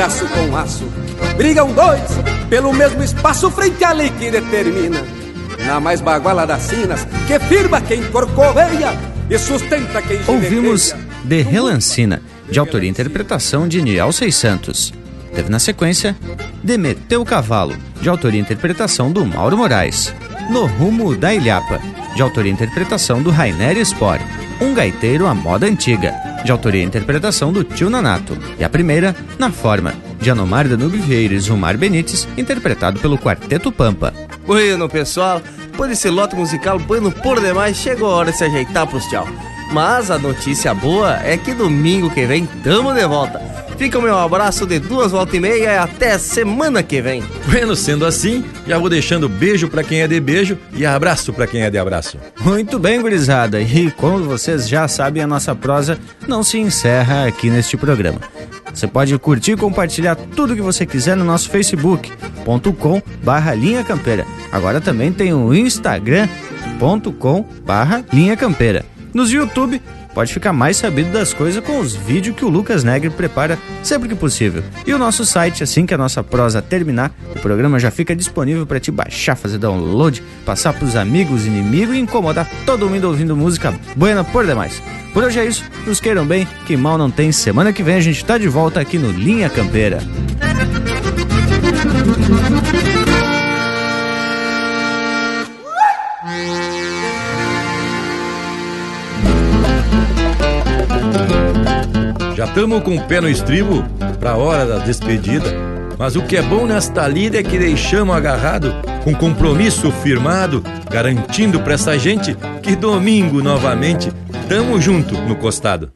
Ao timiraço com aço. Brigam dois pelo mesmo espaço frente à lei que determina. Na mais baguala das sinas, que firma quem corcoveia e sustenta quem Ouvimos De Relancina, de autoria e interpretação de Niel 600. Teve na sequência De Meteu Cavalo, de autoria e interpretação do Mauro Moraes. No Rumo da Ilhapa, de autoria e interpretação do Rainer Spore. Um gaiteiro à moda antiga, de autoria e interpretação do Tio Nanato. E a primeira, Na Forma, de Anomar Danube Vieira e Zumar Benites, interpretado pelo Quarteto Pampa. Bueno, pessoal, depois desse lote musical bueno por demais, chegou a hora de se ajeitar pros tchau. Mas a notícia boa é que domingo que vem tamo de volta. Fica o meu abraço de duas voltas e meia e até semana que vem. Bueno, sendo assim, já vou deixando beijo para quem é de beijo e abraço para quem é de abraço. Muito bem, gurizada. E como vocês já sabem, a nossa prosa não se encerra aqui neste programa. Você pode curtir e compartilhar tudo que você quiser no nosso facebook.com barra linha campeira. Agora também tem o instagram.com barra linha campeira. Nos YouTube pode ficar mais sabido das coisas com os vídeos que o Lucas Negre prepara sempre que possível. E o nosso site, assim que a nossa prosa terminar, o programa já fica disponível para te baixar, fazer download, passar pros amigos, inimigos e incomodar todo mundo ouvindo música buena por demais. Por hoje é isso, nos queiram bem, que mal não tem. Semana que vem a gente tá de volta aqui no Linha Campeira. Estamos com o pé no estribo pra hora da despedida. Mas o que é bom nesta lida é que deixamos agarrado, com compromisso firmado, garantindo pra essa gente que domingo novamente tamo junto no costado.